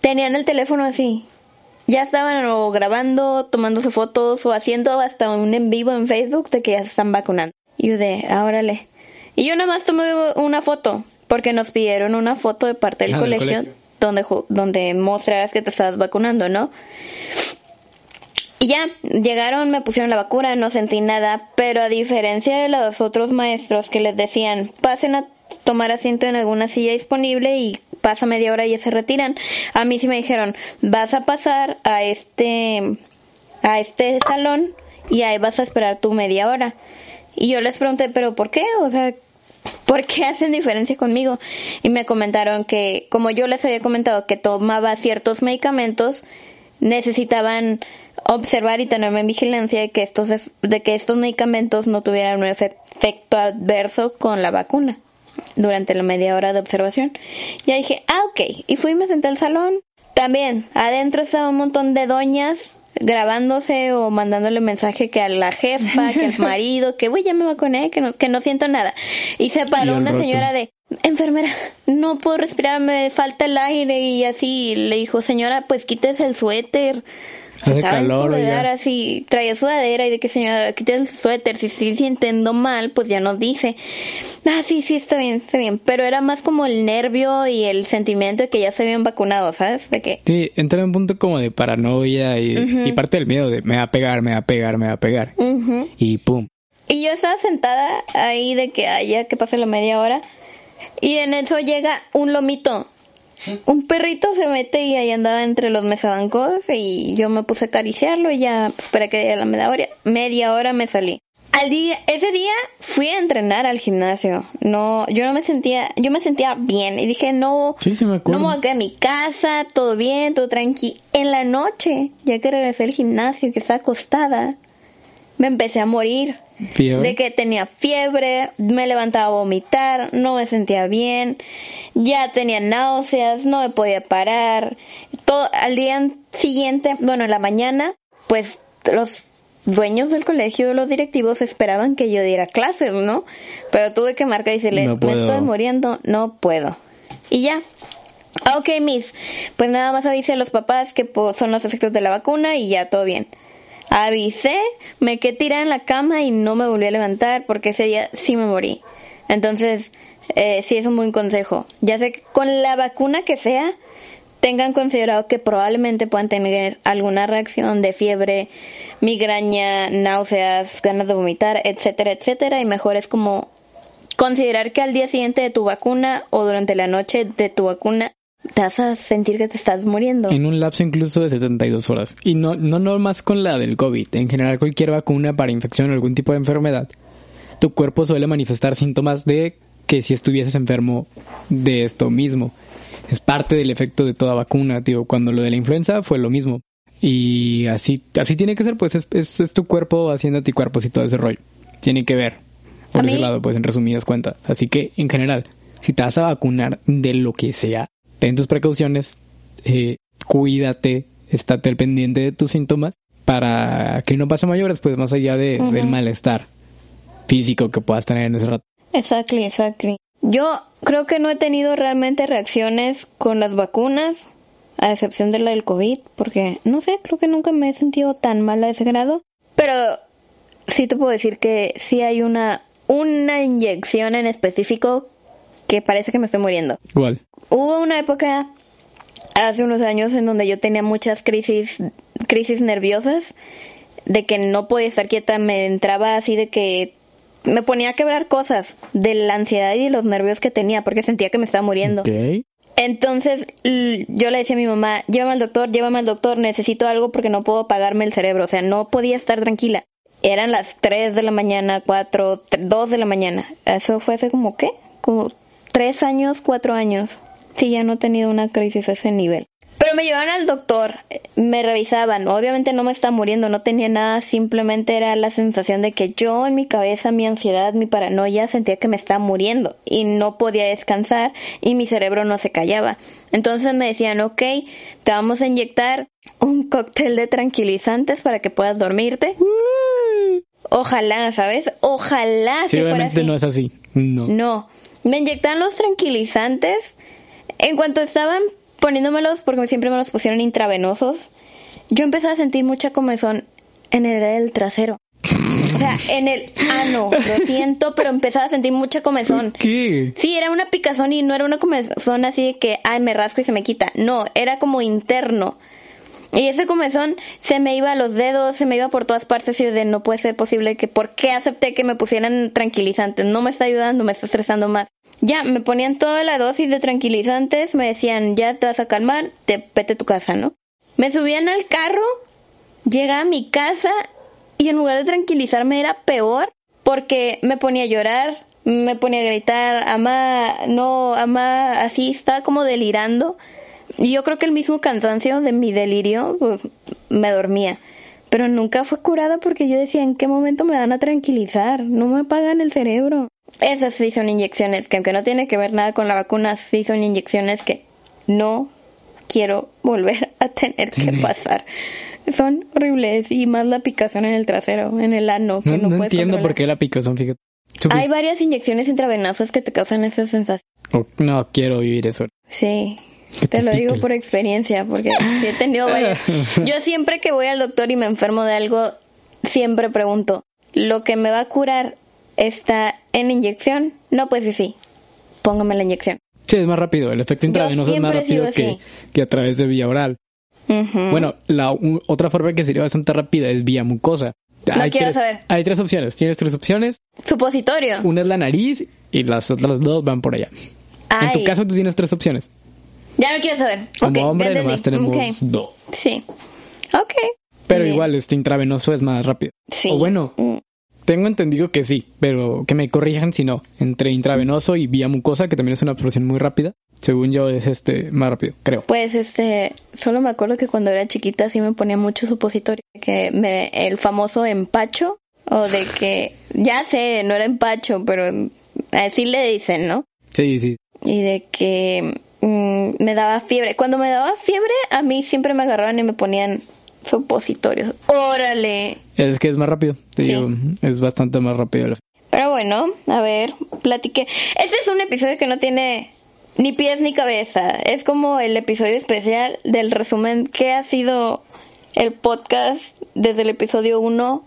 tenían el teléfono así. Ya estaban o grabando, tomándose fotos o haciendo hasta un en vivo en Facebook de que ya se están vacunando. Y yo de, ah, órale. Y yo nada más tomé una foto, porque nos pidieron una foto de parte del Ah, del colegio. Donde donde mostraras que te estabas vacunando, ¿no? Y ya, llegaron, me pusieron la vacuna, no sentí nada, pero a diferencia de los otros maestros que les decían, pasen a tomar asiento en alguna silla disponible y pasa media hora y ya se retiran, a mí sí me dijeron, vas a pasar a este, a este salón y ahí vas a esperar tu media hora. Y yo les pregunté, pero ¿por qué? O sea, ¿por qué hacen diferencia conmigo? Y me comentaron que, como yo les había comentado que tomaba ciertos medicamentos, necesitaban observar y tenerme en vigilancia de que estos, de que estos medicamentos no tuvieran un efe- efecto adverso con la vacuna durante la media hora de observación. Ya dije, ah, ok. Y fui y me senté al salón. También, adentro estaba un montón de doñas grabándose o mandándole mensaje que a la jefa, que al marido, que güey, ya me vacuné, que no, que no siento nada. Y se paró una rato. señora de, enfermera, no puedo respirar, me falta el aire y así le dijo, señora, pues quítese el suéter. Hace estaba calor, en sudadera, así, traía sudadera y de que señora, quítese el suéter, si estoy sintiendo mal, pues ya nos dice. Ah, sí, sí, está bien, está bien. Pero era más como el nervio y el sentimiento de que ya se habían vacunado, ¿sabes? De que, Sí, entra en un punto como de paranoia y, y parte del miedo de me va a pegar, me va a pegar, me va a pegar. ujú. Y pum. Y yo estaba sentada ahí de que haya que pase la media hora. Y en eso llega un lomito. Un perrito se mete y ahí andaba entre los mesabancos y yo me puse a acariciarlo y ya esperé que diera la media hora, media hora me salí. Al día, ese día fui a entrenar al gimnasio. No, yo no me sentía, yo me sentía bien y dije no, Sí, sí me acuerdo. no me voy a quedar en mi casa, todo bien, todo tranqui. En la noche, ya que regresé al gimnasio, que estaba acostada, me empecé a morir. Fiebre. De que tenía fiebre, me levantaba a vomitar, no me sentía bien, ya tenía náuseas, no me podía parar. Todo, al día siguiente, bueno, en la mañana, pues los dueños del colegio, los directivos esperaban que yo diera clases, ¿no? Pero tuve que marcar y decirle, No me puedo". estoy muriendo, no puedo. Y ya. Ok, Miss. Pues nada más avisé a los papás que pues, son los efectos de la vacuna y ya todo bien. Avisé, me quedé tirada en la cama y no me volví a levantar porque ese día sí me morí. Entonces, eh, sí es un buen consejo. Ya sé que con la vacuna que sea, tengan considerado que probablemente puedan tener alguna reacción de fiebre, migraña, náuseas, ganas de vomitar, etcétera, etcétera. Y mejor es como considerar que al día siguiente de tu vacuna o durante la noche de tu vacuna te vas a sentir que te estás muriendo. En un lapso incluso de 72 horas. Y no, no, no más con la del COVID. En general, cualquier vacuna para infección o algún tipo de enfermedad, tu cuerpo suele manifestar síntomas de que si estuvieses enfermo de esto mismo. Es parte del efecto de toda vacuna, tío. Cuando lo de la influenza fue lo mismo. Y así, así tiene que ser, pues es, es, es tu cuerpo haciendo anticuerpos y todo ese rollo. Tiene que ver. Por ese mí- lado, pues en resumidas cuentas. Así que, en general, si te vas a vacunar de lo que sea, ten tus precauciones, eh, cuídate, estate al pendiente de tus síntomas para que no pase mayores, pues más allá de, del malestar físico que puedas tener en ese rato. Exactly, exactly. Yo creo que no he tenido realmente reacciones con las vacunas, a excepción de la del COVID, porque no sé, creo que nunca me he sentido tan mal a ese grado. Pero sí te puedo decir que sí hay una, una inyección en específico que parece que me estoy muriendo. Igual. Hubo una época hace unos años en donde yo tenía muchas crisis, crisis nerviosas, de que no podía estar quieta, me entraba así de que me ponía a quebrar cosas de la ansiedad y de los nervios que tenía porque sentía que me estaba muriendo. Entonces yo le decía a mi mamá, llévame al doctor, llévame al doctor, necesito algo porque no puedo apagarme el cerebro, o sea, no podía estar tranquila. Eran las 3 de la mañana, 4, 2 de la mañana. Eso fue hace como, ¿qué? Como 3 años, 4 años. Sí, ya no he tenido una crisis a ese nivel. Pero me llevaban al doctor, me revisaban, obviamente no me estaba muriendo, no tenía nada, simplemente era la sensación de que yo en mi cabeza, mi ansiedad, mi paranoia sentía que me estaba muriendo y no podía descansar y mi cerebro no se callaba. Entonces me decían, ok, te vamos a inyectar un cóctel de tranquilizantes para que puedas dormirte. Ojalá, ¿sabes? Ojalá Sí, si fuera obviamente así. no es así. No. No, me inyectaban los tranquilizantes. En cuanto estaban poniéndomelos, porque siempre me los pusieron intravenosos, yo empecé a sentir mucha comezón en el trasero. O sea, en el ano, lo siento, pero empezaba a sentir mucha comezón. ¿Qué? Sí, era una picazón y no era una comezón así de que, ay, me rasco y se me quita. No, era como interno. Y ese comezón se me iba a los dedos, se me iba por todas partes y de no puede ser posible que, ¿por qué acepté que me pusieran tranquilizantes? No me está ayudando, me está estresando más. Ya, me ponían toda la dosis de tranquilizantes, me decían, ya te vas a calmar, te vete tu casa, ¿no? Me subían al carro, llegaba a mi casa y en lugar de tranquilizarme era peor porque me ponía a llorar, me ponía a gritar, amá, no, amá, así, estaba como delirando. Y yo creo que el mismo cansancio de mi delirio pues, me dormía. Pero nunca fue curada porque yo decía, ¿en qué momento me van a tranquilizar? No me apagan el cerebro. Esas sí son inyecciones que aunque no tiene que ver nada con la vacuna, sí son inyecciones que no quiero volver a tener que pasar. Son horribles y más la picazón en el trasero, en el ano. Que No, no, no puedes entiendo por qué la picazón, fíjate. Hay varias inyecciones intravenosas que te causan esa sensación. Oh, no quiero vivir eso. Sí, te lo digo por experiencia, porque he tenido varias. Yo siempre que voy al doctor y me enfermo de algo, siempre pregunto, ¿lo que me va a curar está en inyección? No, pues sí, sí. Póngame la inyección. Sí, es más rápido. El efecto intravenoso es más rápido que, que a través de vía oral. Bueno, la u- otra forma que sería bastante rápida es vía mucosa. No quiero tres, saber. Hay tres opciones. Tienes tres opciones. Supositorio. Una es la nariz y las otras dos van por allá. En tu caso tú tienes tres opciones. Ya no quiero saber. Como Ok, hombre nomás tenemos Ok. dos. Sí. Ok. Pero Bien. igual este intravenoso es más rápido. Sí. O bueno, Mm. tengo entendido que sí, pero que me corrijan si no. Entre intravenoso y vía mucosa, que también es una absorción muy rápida, según yo es este más rápido, creo. Pues este, solo me acuerdo que cuando era chiquita sí me ponía mucho supositorio, que me, el famoso empacho, o de que, ya sé, no era empacho, pero así le dicen, ¿no? Sí, sí. Y de que mm, me daba fiebre. Cuando me daba fiebre, a mí siempre me agarraban y me ponían supositorios. Órale. Es que es más rápido. Te Sí. digo, es bastante más rápido. Pero bueno, a ver, platiqué. Este es un episodio que no tiene ni pies ni cabeza. Es como el episodio especial del resumen que ha sido el podcast desde el episodio 1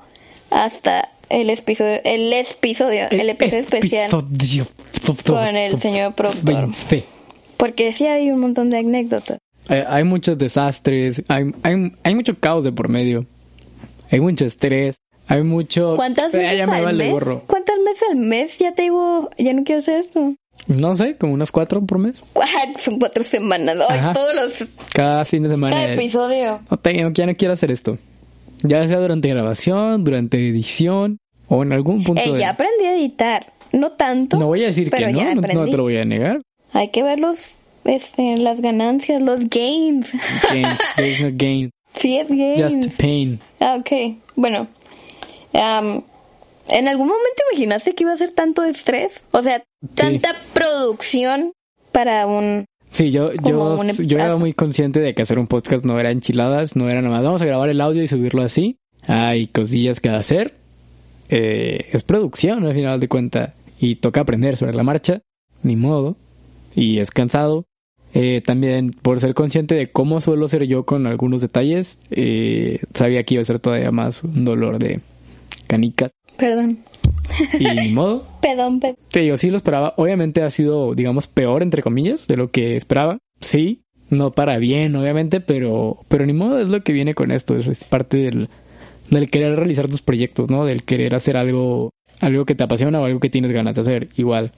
hasta el episodio, el episodio, el episodio especial con el señor productor. 20. Porque sí hay un montón de anécdotas. Hay, hay muchos desastres, hay, hay, hay mucho caos de por medio, hay mucho estrés, hay mucho... ¿Cuántas Eh, veces ya me al vale mes? gorro. ¿Cuántas veces al mes? Ya te digo, ya no quiero hacer esto. No sé, como unas cuatro por mes. Son cuatro semanas. Ay, todos los... Cada fin de semana. Cada episodio. No, te- ya no quiero hacer esto. Ya sea durante grabación, durante edición o en algún punto Ey, de... ya aprendí a editar. No tanto. No voy a decir pero que no, no, no te lo voy a negar. Hay que ver los, este, las ganancias, los gains. Gains, there's no gain, sí, es gains. just pain. Ah, ok. Bueno. ¿En algún momento imaginaste que iba a ser tanto estrés? O sea, tanta producción para un... Sí, yo, yo, un yo era muy consciente de que hacer un podcast no era enchiladas, no era nada más. Vamos a grabar el audio y subirlo así. Hay cosillas que hacer. Eh, es producción al final de cuentas. Y toca aprender sobre la marcha. Ni modo. Y es cansado. Eh, también por ser consciente de cómo suelo ser yo con algunos detalles, eh, sabía que iba a ser todavía más un dolor de canicas. Perdón. Y ni modo. Pedón, pedón. Te digo, sí lo esperaba. Obviamente ha sido, digamos, peor, entre comillas, de lo que esperaba. Sí, No para bien, obviamente, pero, pero ni modo es lo que viene con esto. Es, es parte del, del querer realizar tus proyectos, ¿no? Del querer hacer algo, algo que te apasiona o algo que tienes ganas de hacer. Igual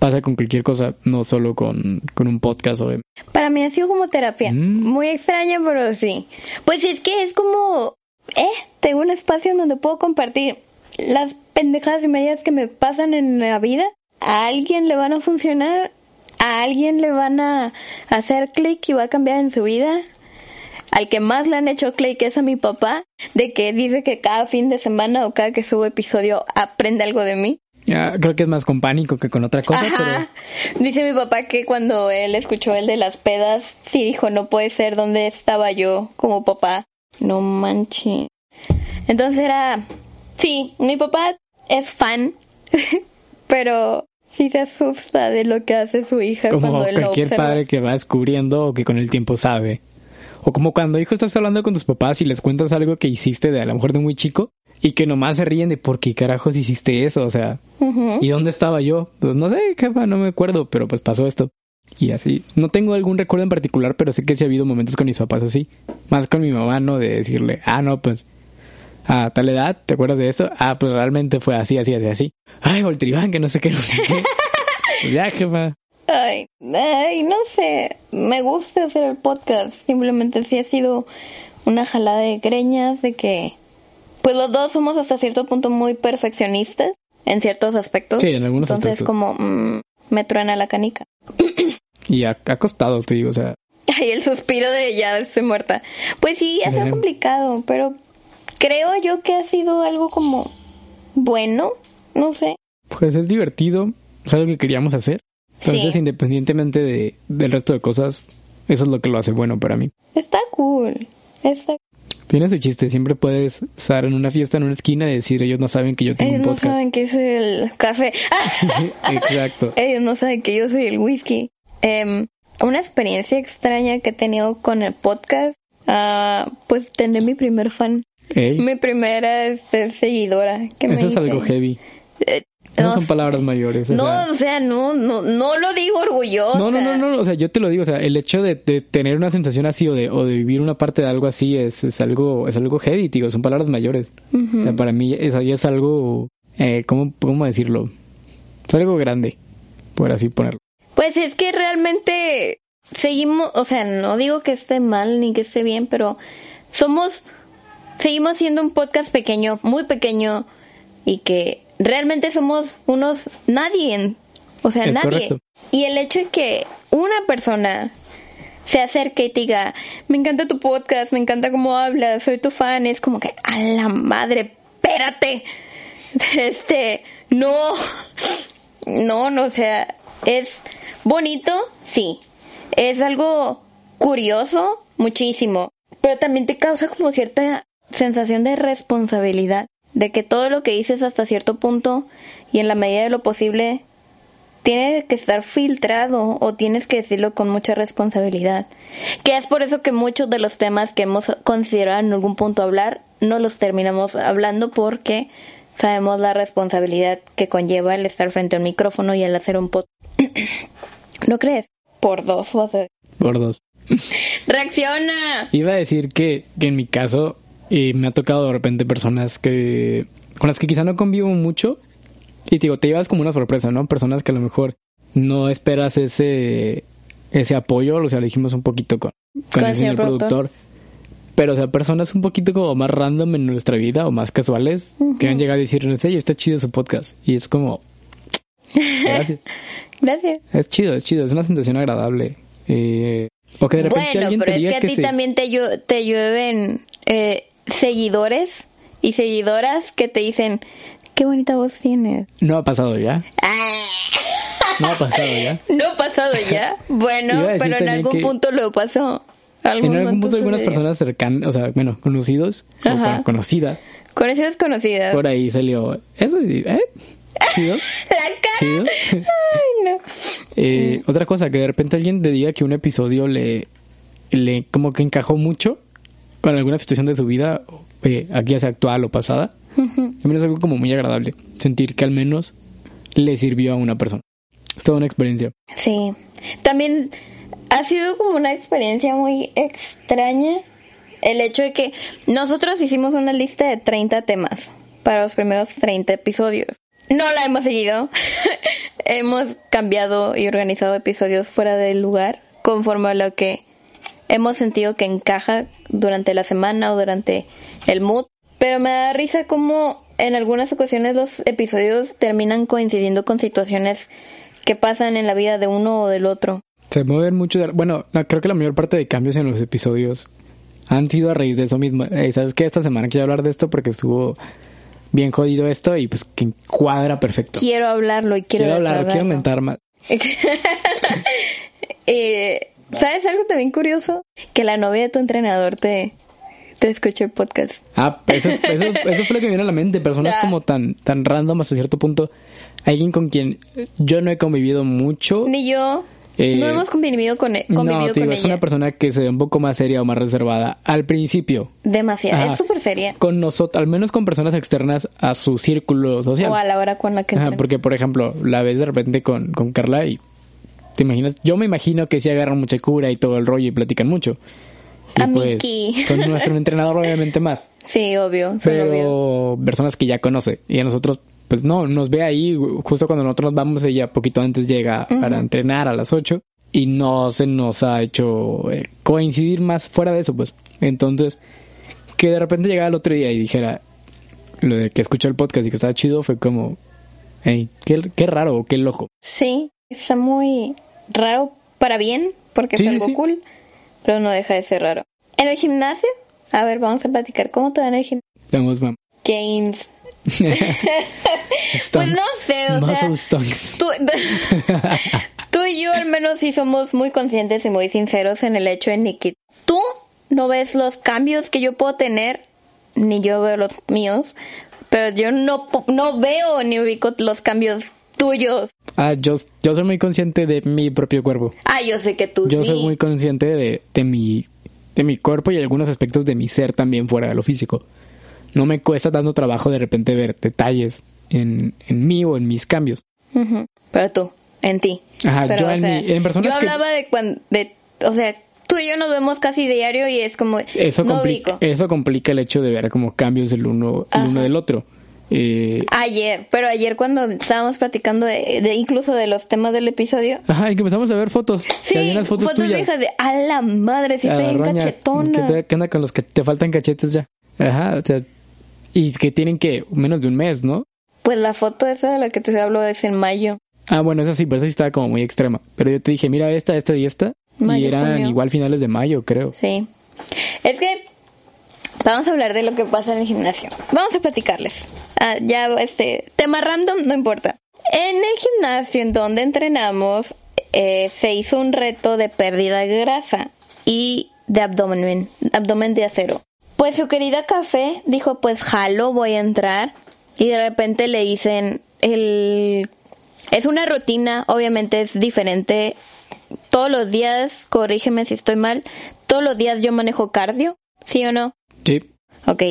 pasa con cualquier cosa, no solo con, con un podcast. O... Para mí ha sido como terapia. Mm. Muy extraña, pero sí. Pues es que es como, eh, tengo un espacio en donde puedo compartir las pendejadas y medidas que me pasan en la vida. A alguien le van a funcionar, a alguien le van a hacer clic y va a cambiar en su vida. Al que más le han hecho clic es a mi papá, de que dice que cada fin de semana o cada que subo episodio aprende algo de mí. Ya, creo que es más con pánico que con otra cosa, Ajá. Dice mi papá que cuando él escuchó el de las pedas, sí dijo, no puede ser donde estaba yo como papá. No manches. Entonces era, sí, mi papá es fan, pero sí se asusta de lo que hace su hija como cuando él cualquier observa. padre que va descubriendo o que con el tiempo sabe. O como cuando, hijo, estás hablando con tus papás y les cuentas algo que hiciste de a lo mejor de muy chico y que nomás se ríen de por qué carajos hiciste eso, o sea. ¿y dónde estaba yo? Pues no sé, jefa, no me acuerdo, pero pues pasó esto. Y así, no tengo algún recuerdo en particular, pero sé que sí ha habido momentos con mis papás así. Más con mi mamá, ¿no? De decirle, ah, no, pues, a tal edad, ¿te acuerdas de eso? Ah, pues realmente fue así, así, así, así. Ay, Voltribán, que no sé qué, no sé qué. Pues ya, jefa. Ay, ay, no sé, me gusta hacer el podcast, simplemente sí ha sido una jalada de greñas de que, pues los dos somos hasta cierto punto muy perfeccionistas en ciertos aspectos. Sí, en algunos Entonces aspectos. como mm, me truena la canica. Y ha, ha costado, te digo, o sea, Ay, el suspiro de ya estoy muerta. Pues sí, ha sido complicado, pero creo yo que ha sido algo como bueno, no sé. pues es divertido, es algo que queríamos hacer. Entonces, Sí. independientemente de, del resto de cosas, eso es lo que lo hace bueno para mí. Está cool. Está Tiene su chiste, siempre puedes estar en una fiesta en una esquina y decir, ellos no saben que yo tengo Ellos un no podcast. saben que soy el café. Exacto. Ellos no saben que yo soy el whisky. Em, una experiencia extraña que he tenido con el podcast, ah, pues tener mi primer fan, mi primera este, seguidora que me eso es dice, algo heavy. eh, No, no son palabras mayores. o no, sea. o sea, no, no, no lo digo orgullosa. No, no, no, no, o sea, yo te lo digo, o sea, el hecho de, de tener una sensación así o de, o de vivir una parte de algo así es, es algo, es algo heavy, digo, son palabras mayores. O sea, para mí es, es algo, eh, ¿cómo, ¿cómo decirlo? Es algo grande, por así ponerlo. Pues es que realmente seguimos, o sea, no digo que esté mal ni que esté bien, pero somos, seguimos siendo un podcast pequeño, muy pequeño, y que realmente somos unos nadie, o sea, Es nadie. correcto. Y el hecho de que una persona se acerque y te diga, me encanta tu podcast, me encanta cómo hablas, soy tu fan, es como que, a la madre, espérate. Este, no, no, no, o sea, es bonito, sí. Es algo curioso, muchísimo. Pero también te causa como cierta sensación de responsabilidad. De que todo lo que dices hasta cierto punto y en la medida de lo posible tiene que estar filtrado o tienes que decirlo con mucha responsabilidad. Que es por eso que muchos de los temas que hemos considerado en algún punto hablar no los terminamos hablando porque sabemos la responsabilidad que conlleva el estar frente al micrófono y el hacer un podcast. ¿No crees? Por dos vas a... Gordos. ¡Reacciona! Iba a decir que, que en mi caso eh, me ha tocado de repente personas que con las que quizá no convivo mucho y te digo, te llevas como una sorpresa, ¿no? Personas que a lo mejor no esperas ese ese apoyo, o sea, lo dijimos un poquito con, con, el señor productor. productor. Pero, o sea, personas un poquito como más random en nuestra vida o más casuales que han llegado a decirnos, hey, está chido su podcast. Y es como, gracias. Gracias. Es chido, es chido, es una sensación agradable. Eh, o que de repente Bueno, alguien pero te es que a ti se- también te llueven eh, seguidores y seguidoras que te dicen, qué bonita voz tienes. No ha pasado ya. Ah, No ha pasado ya. no ha pasado ya. Bueno, pero en algún punto lo pasó. En algún punto algunas personas cercanas, o sea, bueno, conocidos, o conocidas, Conocidas conocidas. por ahí salió eso y, ¿eh? La cara. Ay, no. Eh, Otra cosa, que de repente alguien te diga que un episodio le, le como que encajó mucho con alguna situación de su vida, eh, aquí ya sea actual o pasada, también es algo como muy agradable, sentir que al menos le sirvió a una persona. Es toda una experiencia. Sí. También ha sido como una experiencia muy extraña el hecho de que nosotros hicimos una lista de 30 temas para los primeros 30 episodios. No la hemos seguido. hemos cambiado y organizado episodios fuera del lugar conforme a lo que hemos sentido que encaja durante la semana o durante el mood. Pero me da risa como en algunas ocasiones los episodios terminan coincidiendo con situaciones que pasan en la vida de uno o del otro. Se mueven mucho. Bueno, creo que la mayor parte de cambios en los episodios han sido a raíz de eso mismo. Eh, ¿Sabes qué? Esta semana quiero hablar de esto porque estuvo bien jodido esto y pues que cuadra perfecto. Quiero hablarlo y quiero Quiero hablarlo, quiero aumentar más. eh, ¿Sabes algo también curioso? Que la novia de tu entrenador te, te escucha el podcast. Ah, eso, eso, eso fue lo que me vino a la mente. Personas como tan, tan random hasta cierto punto. Alguien con quien yo no he convivido mucho. Ni yo. Eh, no hemos convivido con, e-, convivido no, digo, es una persona que se ve un poco más seria o más reservada al principio. Demasiado, es súper seria. Con nosotros, al menos con personas externas a su círculo social. O a la hora con la que Ajá, Porque, por ejemplo, la ves de repente con, con Carla y te imaginas, yo me imagino que sí agarran mucha cura y todo el rollo y platican mucho. Y pues, con nuestro entrenador obviamente más. Sí, obvio. Pero personas que ya conoce y a nosotros pues no, nos ve ahí justo cuando nosotros nos vamos, ella poquito antes llega para entrenar a las 8 y no se nos ha hecho eh, coincidir más fuera de eso, pues. Entonces, que de repente llegara el otro día y dijera lo de que escuchó el podcast y que estaba chido fue como, hey, qué, qué raro, qué loco. Sí, está muy raro para bien, porque es algo cool, pero no deja de ser raro. ¿En el gimnasio? A ver, vamos a platicar. ¿Cómo te va en el gimnasio? Vamos, mamá. Gains. pues no sé, o sea, tú, tú, y yo al menos sí somos muy conscientes y muy sinceros en el hecho de que tú no ves los cambios que yo puedo tener, ni yo veo los míos, pero yo no, no veo ni ubico los cambios tuyos. Ah, yo, yo soy muy consciente de mi propio cuerpo. Ah, yo sé que tú yo soy muy consciente de, de, mi, de mi cuerpo y algunos aspectos de mi ser también fuera de lo físico no me cuesta tanto trabajo de repente ver detalles en, en mí o en mis cambios. Pero tú, en ti. Ajá, yo en, en personas Yo hablaba de cuando, de, o sea, tú y yo nos vemos casi diario y es como, eso complica, Eso complica el hecho de ver como cambios el uno, el uno del otro. Eh, ayer, pero ayer cuando estábamos platicando de, incluso de los temas del episodio. Ajá, y que empezamos a ver fotos. Sí, fotos, fotos de hijas de a la madre, si soy cachetona. ¿Qué, ¿Qué onda con los que te faltan cachetes ya? Ajá, o sea, y que tienen que menos de un mes, ¿no? Pues la foto esa de la que te hablo es en mayo. Ah, bueno, esa sí, pues esa sí estaba como muy extrema. Pero yo te dije, mira esta, esta y esta. y eran igual finales de mayo, creo. Sí. Es que vamos a hablar de lo que pasa en el gimnasio. Vamos a platicarles. Ah, ya, este, tema random, no importa. En el gimnasio en donde entrenamos, eh, se hizo un reto de pérdida de grasa y de abdomen, abdomen de acero. Pues su querida café dijo, pues jalo, voy a entrar. Y de repente le dicen, el... es una rutina, obviamente es diferente. Todos los días, corrígeme si estoy mal, todos los días yo manejo cardio, ¿sí o no? Sí. Ok,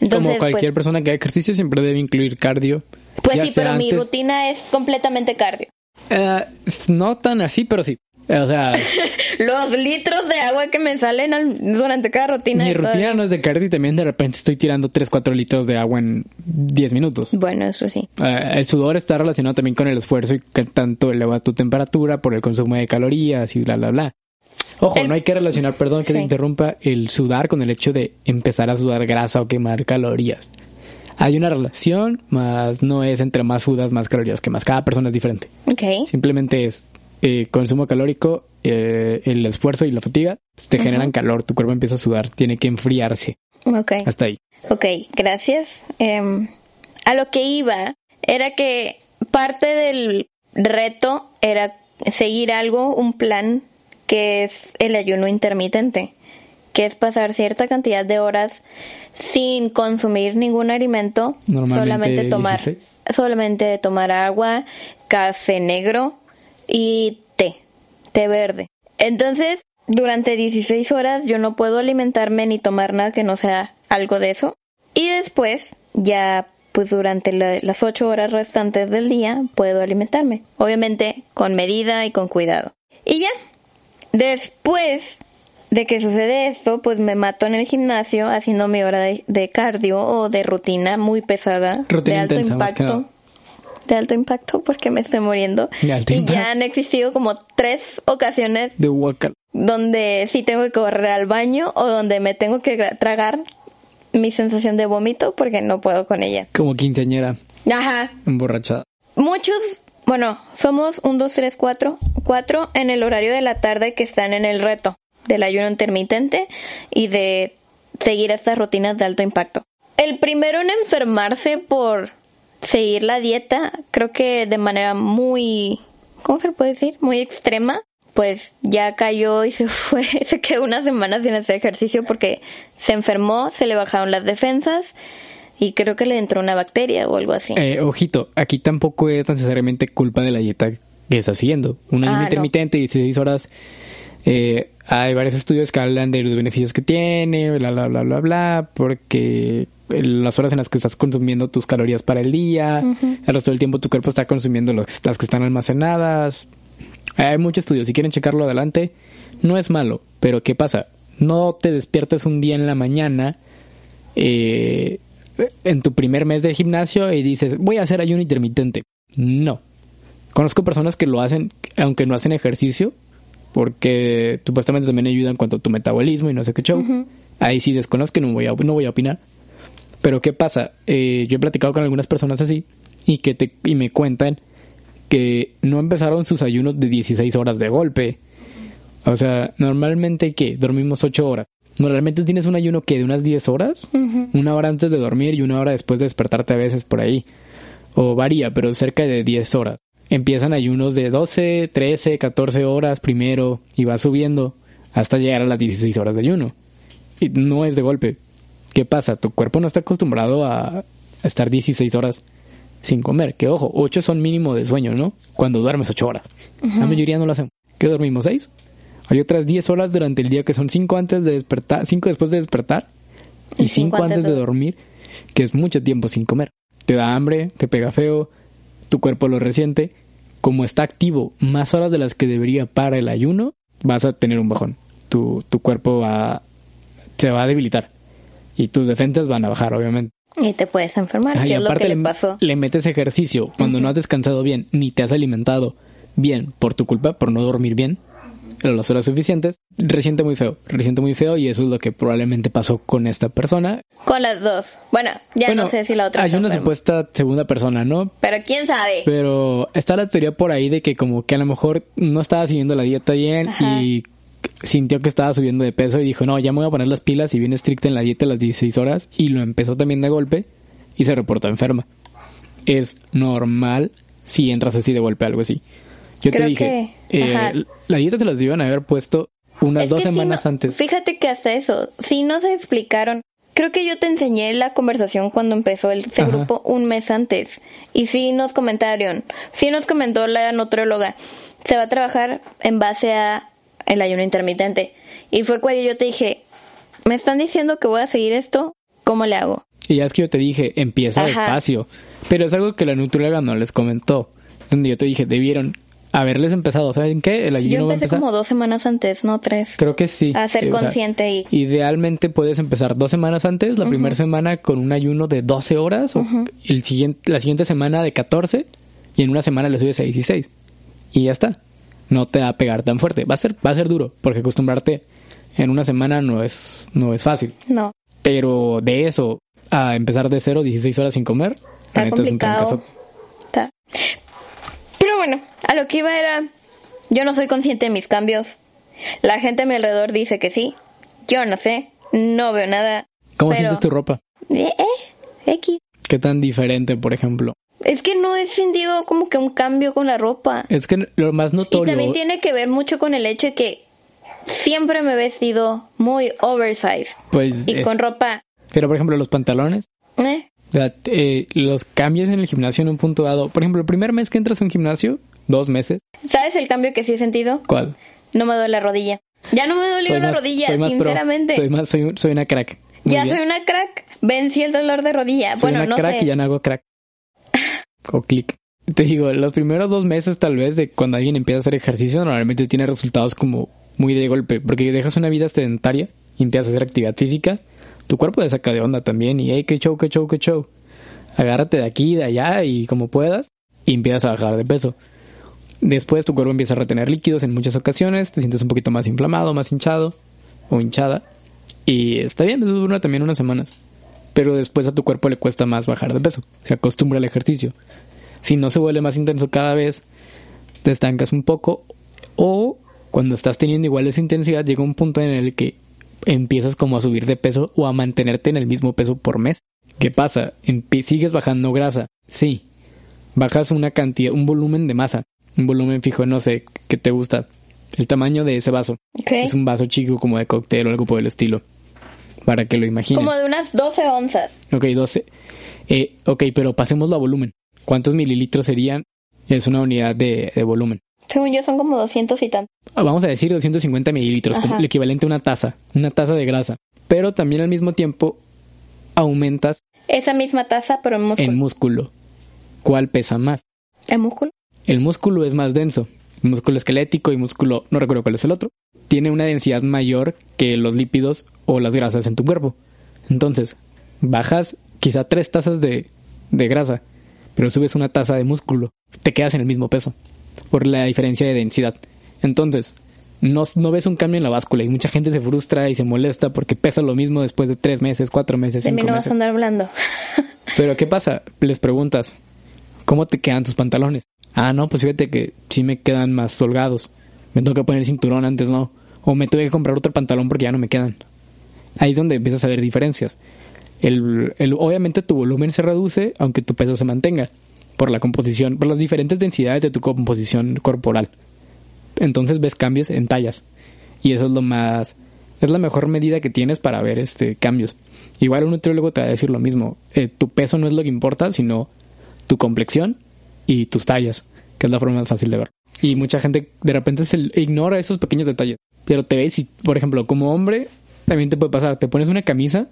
entonces... Como cualquier pues persona que haga ejercicio siempre debe incluir cardio. Pues sí, pero mi rutina es completamente cardio. Uh, no tan así, pero sí. O sea, los litros de agua que me salen durante cada rutina. Mi rutina no es de cardio y también de repente estoy tirando 3, 4 litros de agua en 10 minutos. Bueno, eso sí. Uh, el sudor está relacionado también con el esfuerzo y que tanto eleva tu temperatura por el consumo de calorías y bla, bla, bla. Ojo, no hay que relacionar, perdón que te interrumpa, el sudar con el hecho de empezar a sudar grasa o quemar calorías. Hay una relación, más no es entre más sudas, más calorías que más. Cada persona es diferente. Ok. Simplemente es eh, consumo calórico, eh, el esfuerzo y la fatiga pues, te generan calor, tu cuerpo empieza a sudar, tiene que enfriarse. Ok. Hasta ahí. Ok, gracias. Em, a lo que iba era que parte del reto era seguir algo, un plan que es el ayuno intermitente, que es pasar cierta cantidad de horas sin consumir ningún alimento, solamente tomar solamente tomar agua, café negro y té, té verde. Entonces, durante 16 horas yo no puedo alimentarme ni tomar nada que no sea algo de eso. Y después, ya pues durante las 8 horas restantes del día puedo alimentarme. Obviamente con medida y con cuidado. Y ya. Después de que sucede esto, pues me mato en el gimnasio haciendo mi hora de, de cardio o de rutina muy pesada, Rutina de alto intensa, impacto. De alto impacto porque me estoy muriendo. De alto y impacto. ya han existido como tres ocasiones De Walker. donde sí tengo que correr al baño o donde me tengo que tragar mi sensación de vómito porque no puedo con ella. Como quinceañera, Ajá. emborrachada. Muchos, bueno, somos un, dos, tres, cuatro, cuatro en el horario de la tarde que están en el reto del ayuno intermitente y de seguir estas rutinas de alto impacto. El primero en enfermarse por seguir la dieta, creo que de manera muy, ¿cómo se puede decir? Muy extrema, pues ya cayó y se fue, se quedó unas semanas sin hacer ejercicio porque se enfermó, se le bajaron las defensas y creo que le entró una bacteria o algo así. Eh, ojito, aquí tampoco es necesariamente culpa de la dieta que estás siguiendo. Un ayuno Ah, no. intermitente, 16 horas. eh, hay varios estudios que hablan de los beneficios que tiene, bla, bla, bla, bla, bla, porque las horas en las que estás consumiendo tus calorías para el día, el resto del tiempo tu cuerpo está consumiendo las que están almacenadas. Hay muchos estudios, si quieren checarlo adelante, no es malo, pero ¿qué pasa? No te despiertes un día en la mañana eh, en tu primer mes de gimnasio y dices, voy a hacer ayuno intermitente. No. Conozco personas que lo hacen, aunque no hacen ejercicio, porque supuestamente también ayuda en cuanto a tu metabolismo y no sé qué show. Ahí sí desconozco, no voy a, no voy a opinar. Pero ¿qué pasa? Eh, yo he platicado con algunas personas así y que te, y me cuentan que no empezaron sus ayunos de 16 horas de golpe. O sea, normalmente que dormimos 8 horas. Normalmente tienes un ayuno que de unas 10 horas, una hora antes de dormir y una hora después de despertarte a veces por ahí. O varía, pero cerca de 10 horas. Empiezan ayunos de 12, 13, 14 horas primero y va subiendo hasta llegar a las 16 horas de ayuno. Y no es de golpe. ¿Qué pasa? Tu cuerpo no está acostumbrado a estar 16 horas sin comer. Que ojo, 8 son mínimo de sueño, ¿no? Cuando duermes 8 horas. La mayoría no lo hacen. ¿Qué dormimos? ¿6? Hay otras 10 horas durante el día que son 5 antes de despertar, 5 después de despertar y Y 5 cinco antes de dormir, que es mucho tiempo sin comer. Te da hambre, te pega feo, tu cuerpo lo resiente. Como está activo más horas de las que debería para el ayuno, vas a tener un bajón. Tu, tu cuerpo va, se va a debilitar y tus defensas van a bajar, obviamente. Y te puedes enfermar, que es lo que le pasó. le metes ejercicio cuando no has descansado bien, ni te has alimentado bien por tu culpa, por no dormir bien, a las horas suficientes, resiente muy feo, resiente muy feo y eso es lo que probablemente pasó con esta persona. Con las dos. Bueno, ya Bueno, no sé si la otra Hay una supuesta segunda persona, ¿no? Pero quién sabe. Pero está la teoría por ahí de que como que a lo mejor no estaba siguiendo la dieta bien Ajá. y sintió que estaba subiendo de peso y dijo, no, ya me voy a poner las pilas y bien estricta en la dieta las 16 horas y lo empezó también de golpe y se reportó enferma. Es normal si entras así de golpe, algo así. Yo Creo te dije, que- eh, la dieta te las debían haber puesto unas Es dos semanas no- antes. Fíjate que hasta eso, si no se explicaron. Creo que yo te enseñé la conversación cuando empezó el, ese Ajá. grupo un mes antes. Y sí nos comentaron, sí nos comentó la nutrióloga, se va a trabajar en base a el ayuno intermitente. Y fue cuando yo te dije, me están diciendo que voy a seguir esto, ¿cómo le hago? Y ya es que yo te dije, empieza Ajá. despacio. Pero es algo que la nutrióloga no les comentó. Donde yo te dije, debieron haberles empezado. ¿Saben qué? El ayuno Yo va a empecé como dos semanas antes, no tres. Creo que sí. A ser Eh, o sea, consciente y... Idealmente puedes empezar dos semanas antes, la primera semana con un ayuno de 12 horas, o el siguiente, la siguiente semana de 14, y en una semana le subes a 16. Y ya está. No te va a pegar tan fuerte. Va a ser, va a ser duro, porque acostumbrarte en una semana no es, no es fácil. No, Pero de eso a empezar de cero, 16 horas sin comer, está neta es un complicado. trancazo. Está. Pero bueno, a lo que iba era, yo no soy consciente de mis cambios. La gente a mi alrededor dice que sí. Yo no sé, no veo nada. ¿Cómo pero- sientes tu ropa? Eh, eh, X. ¿Qué tan diferente, por ejemplo? Es que no he sentido como que un cambio con la ropa. Es que lo más Y notorio... también tiene que ver mucho con el hecho de que siempre me he vestido muy oversized. Pues, Y eh, con ropa... pero por ejemplo los pantalones, eh, sea, eh, los cambios en el gimnasio en un punto dado. Por ejemplo, el primer mes que entras a un gimnasio, dos meses. ¿Sabes el cambio que sí he sentido? ¿Cuál? No me duele la rodilla. Ya no me duele Soy la rodilla, soy más pro. sinceramente. Soy, más, soy, un- soy una crack. Muy ya bien. soy una crack. Vencí el dolor de rodilla. Soy bueno, una no crack sé. y ya no hago crack. o clic. Te digo, los primeros dos meses tal vez de cuando alguien empieza a hacer ejercicio, normalmente tiene resultados como muy de golpe, porque dejas una vida sedentaria y empiezas a hacer actividad física, tu cuerpo te saca de onda también y hey, qué show, qué show, qué show. Agárrate de aquí, de allá y como puedas y empiezas a bajar de peso. Después tu cuerpo empieza a retener líquidos en muchas ocasiones, te sientes un poquito más inflamado, más hinchado o hinchada. Y está bien, eso dura también unas semanas. Pero después a tu cuerpo le cuesta más bajar de peso, se acostumbra al ejercicio. Si no se vuelve más intenso cada vez, te estancas un poco o cuando estás teniendo igual esa intensidad llega un punto en el que empiezas como a subir de peso o a mantenerte en el mismo peso por mes. ¿Qué pasa? sigues bajando grasa, sí. Bajas una cantidad, un volumen de masa, un volumen fijo, no sé, ¿qué te gusta? El tamaño de ese vaso. Es un vaso chico como de cóctel o algo por el estilo. Para que lo imagines. Como de unas 12 onzas. Ok, 12. Eh, ok, pero pasémoslo a volumen. ¿Cuántos mililitros serían? Es una unidad de, volumen. Según yo son como 200 y tanto. Ah, vamos a decir 250 mililitros, como el equivalente a una taza. Una taza de grasa. Pero también al mismo tiempo aumentas... Esa misma taza, pero en músculo. En músculo. ¿Cuál pesa más? ¿El músculo? El músculo es más denso músculo esquelético y músculo, no recuerdo cuál es el otro, tiene una densidad mayor que los lípidos o las grasas en tu cuerpo. Entonces, bajas quizá tres tazas de, de grasa, pero subes una taza de músculo, te quedas en el mismo peso, por la diferencia de densidad. Entonces, no, no, ves un cambio en la báscula y mucha gente se frustra y se molesta porque pesa lo mismo después de tres meses, cuatro meses. De mí no vas a andar hablando. Pero ¿qué pasa? Les preguntas, ¿cómo te quedan tus pantalones? Ah, no, pues fíjate que sí me quedan más holgados. Me tengo que poner cinturón antes, no. O me tuve que comprar otro pantalón porque ya no me quedan. Ahí es donde empiezas a ver diferencias. El, el, obviamente tu volumen se reduce aunque tu peso se mantenga por la composición, por las diferentes densidades de tu composición corporal. Entonces ves cambios en tallas. Y eso es lo más, es la mejor medida que tienes para ver este cambios. Igual un nutriólogo te va a decir lo mismo. Eh, tu peso no es lo que importa, sino tu complexión y tus tallas, que es la forma más fácil de ver. Y mucha gente de repente se ignora esos pequeños detalles. Pero te ves y, por ejemplo, como hombre, también te puede pasar, te pones una camisa,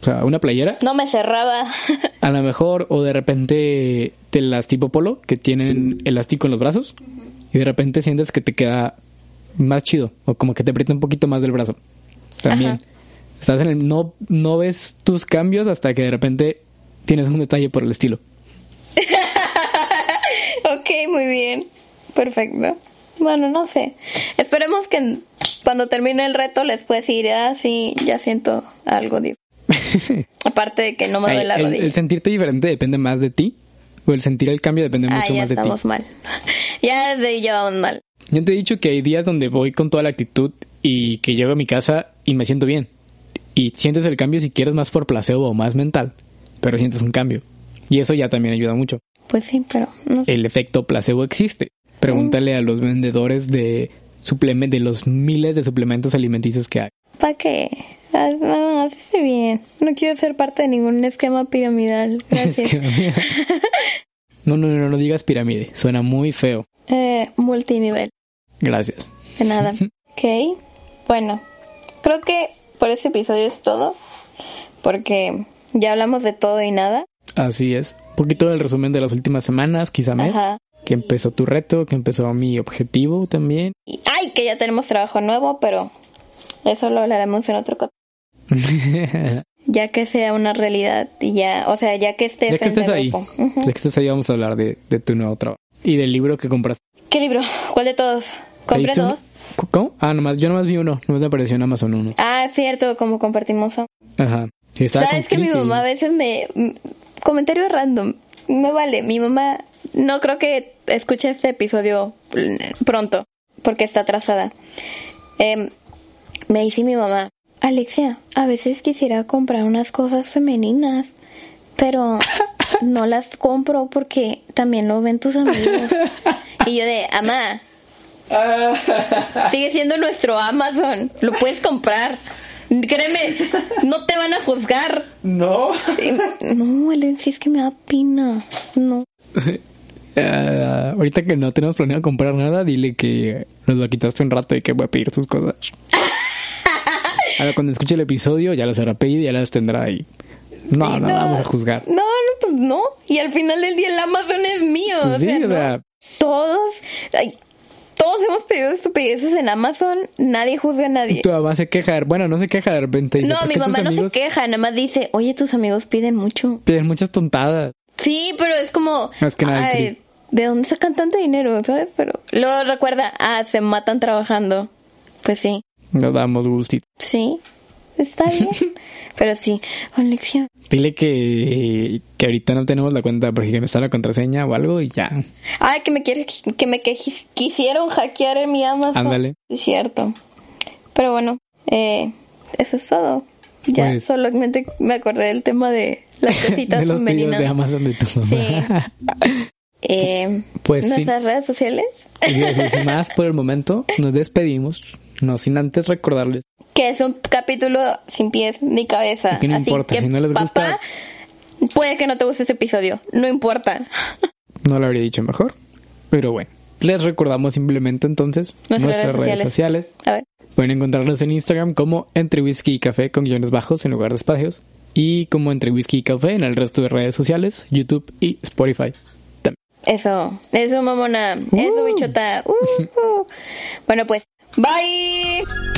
o sea, una playera. No me cerraba. a lo mejor, o de repente te las tipo polo, que tienen elástico en los brazos, y de repente sientes que te queda más chido, o como que te aprieta un poquito más del brazo. También. Estás en el, no, no ves tus cambios hasta que de repente tienes un detalle por el estilo. ok, muy bien. Perfecto. Bueno, no sé. Esperemos que cuando termine el reto les pueda decir, ah, sí, ya siento algo Aparte de que no me duele la rodilla. El sentirte diferente depende más de ti. O el sentir el cambio depende mucho más de ti. Ya estamos mal. ya de ya vamos mal. Yo te he dicho que hay días donde voy con toda la actitud y que llego a mi casa y me siento bien. Y sientes el cambio si quieres más por placebo o más mental, pero sientes un cambio. Y eso ya también ayuda mucho. Pues sí, pero no sé. El efecto placebo existe. Pregúntale a los vendedores de suplementos, de los miles de suplementos alimenticios que hay. ¿Para qué? Bien. No quiero ser parte de ningún esquema piramidal. Gracias. no, no, no, no digas pirámide. Suena muy feo. Eh, multinivel. Gracias. De nada. ok. Bueno, creo que por este episodio es todo. Porque ya hablamos de todo y nada. Así es. Un poquito del resumen de las últimas semanas, quizá me. Que empezó tu reto, que empezó mi objetivo también. ay, que ya tenemos trabajo nuevo, pero eso lo hablaremos en otro ya que sea una realidad y ya, o sea, ya que estés, ya que estés ahí, ya que estés ahí vamos a hablar de, tu nuevo trabajo y del libro que compraste. ¿Qué libro? ¿Cuál de todos? Compré dos. ¿Cómo? Ah, nomás, yo nomás vi uno, nomás me apareció en Amazon uno. Ah, cierto, como compartimos. Ajá. ¿Sabes que mi mamá a veces me comentario random. Me vale, mi mamá no creo que escuche este episodio pronto, porque está atrasada. Em, me dice mi mamá, Alexia, a veces quisiera comprar unas cosas femeninas, pero no las compro porque también lo ven tus amigos. Y yo de, ama, sigue siendo nuestro Amazon, lo puedes comprar. Créeme, no te van a juzgar. No. No, Alexia, es que me da pena. No. Uh, ahorita que no tenemos planeado comprar nada, dile que nos lo quitaste un rato y que voy a pedir sus cosas. Ahora, cuando escuche el episodio, ya las habrá pedido y ya las tendrá ahí. No, no, vamos a juzgar. No, no, pues no. Y al final del día el Amazon es mío. Pues o, sea, o sea, todos, todos hemos pedido estupideces en Amazon, nadie juzga a nadie. Tu mamá se queja, bueno, no se queja de repente. No, "¿Por mi mamá no se queja, nada más dice, oye, tus amigos piden mucho. Piden muchas tontadas. Sí, pero es como, Más que nada ay. ¿De dónde sacan tanto dinero, sabes? Pero luego recuerda, ah, se matan trabajando. Pues sí, Nos damos gustito. sí, está bien. pero sí, Alexia, Dile que, que ahorita no tenemos la cuenta porque no está la contraseña o algo y ya. ay, que me quiere, que me que- quisieron hackear en mi Amazon. Ándale. Es cierto. Pero bueno, eh, eso es todo. Ya Pues- solamente me acordé del tema de las cositas de los femeninas. de Amazon de mamá. Sí. Eh, Pues sí. nuestras redes sociales. Y más por el momento, nos despedimos. No sin antes recordarles Que es un capítulo sin pies ni cabeza. Y que no Así importa, que, si no les gusta- papá, puede que no te guste ese episodio. No importa. No lo habría dicho mejor. Pero bueno, les recordamos simplemente entonces Nuestras nuestras, redes redes sociales. A ver. Pueden encontrarnos en Instagram como entre whisky y café con guiones bajos en lugar de espacios. Y como entre whisky y café en el resto de redes sociales, YouTube y Spotify. Eso, eso, mamona. Eso, Uh. bichota. Uh, uh. Bueno, pues, bye.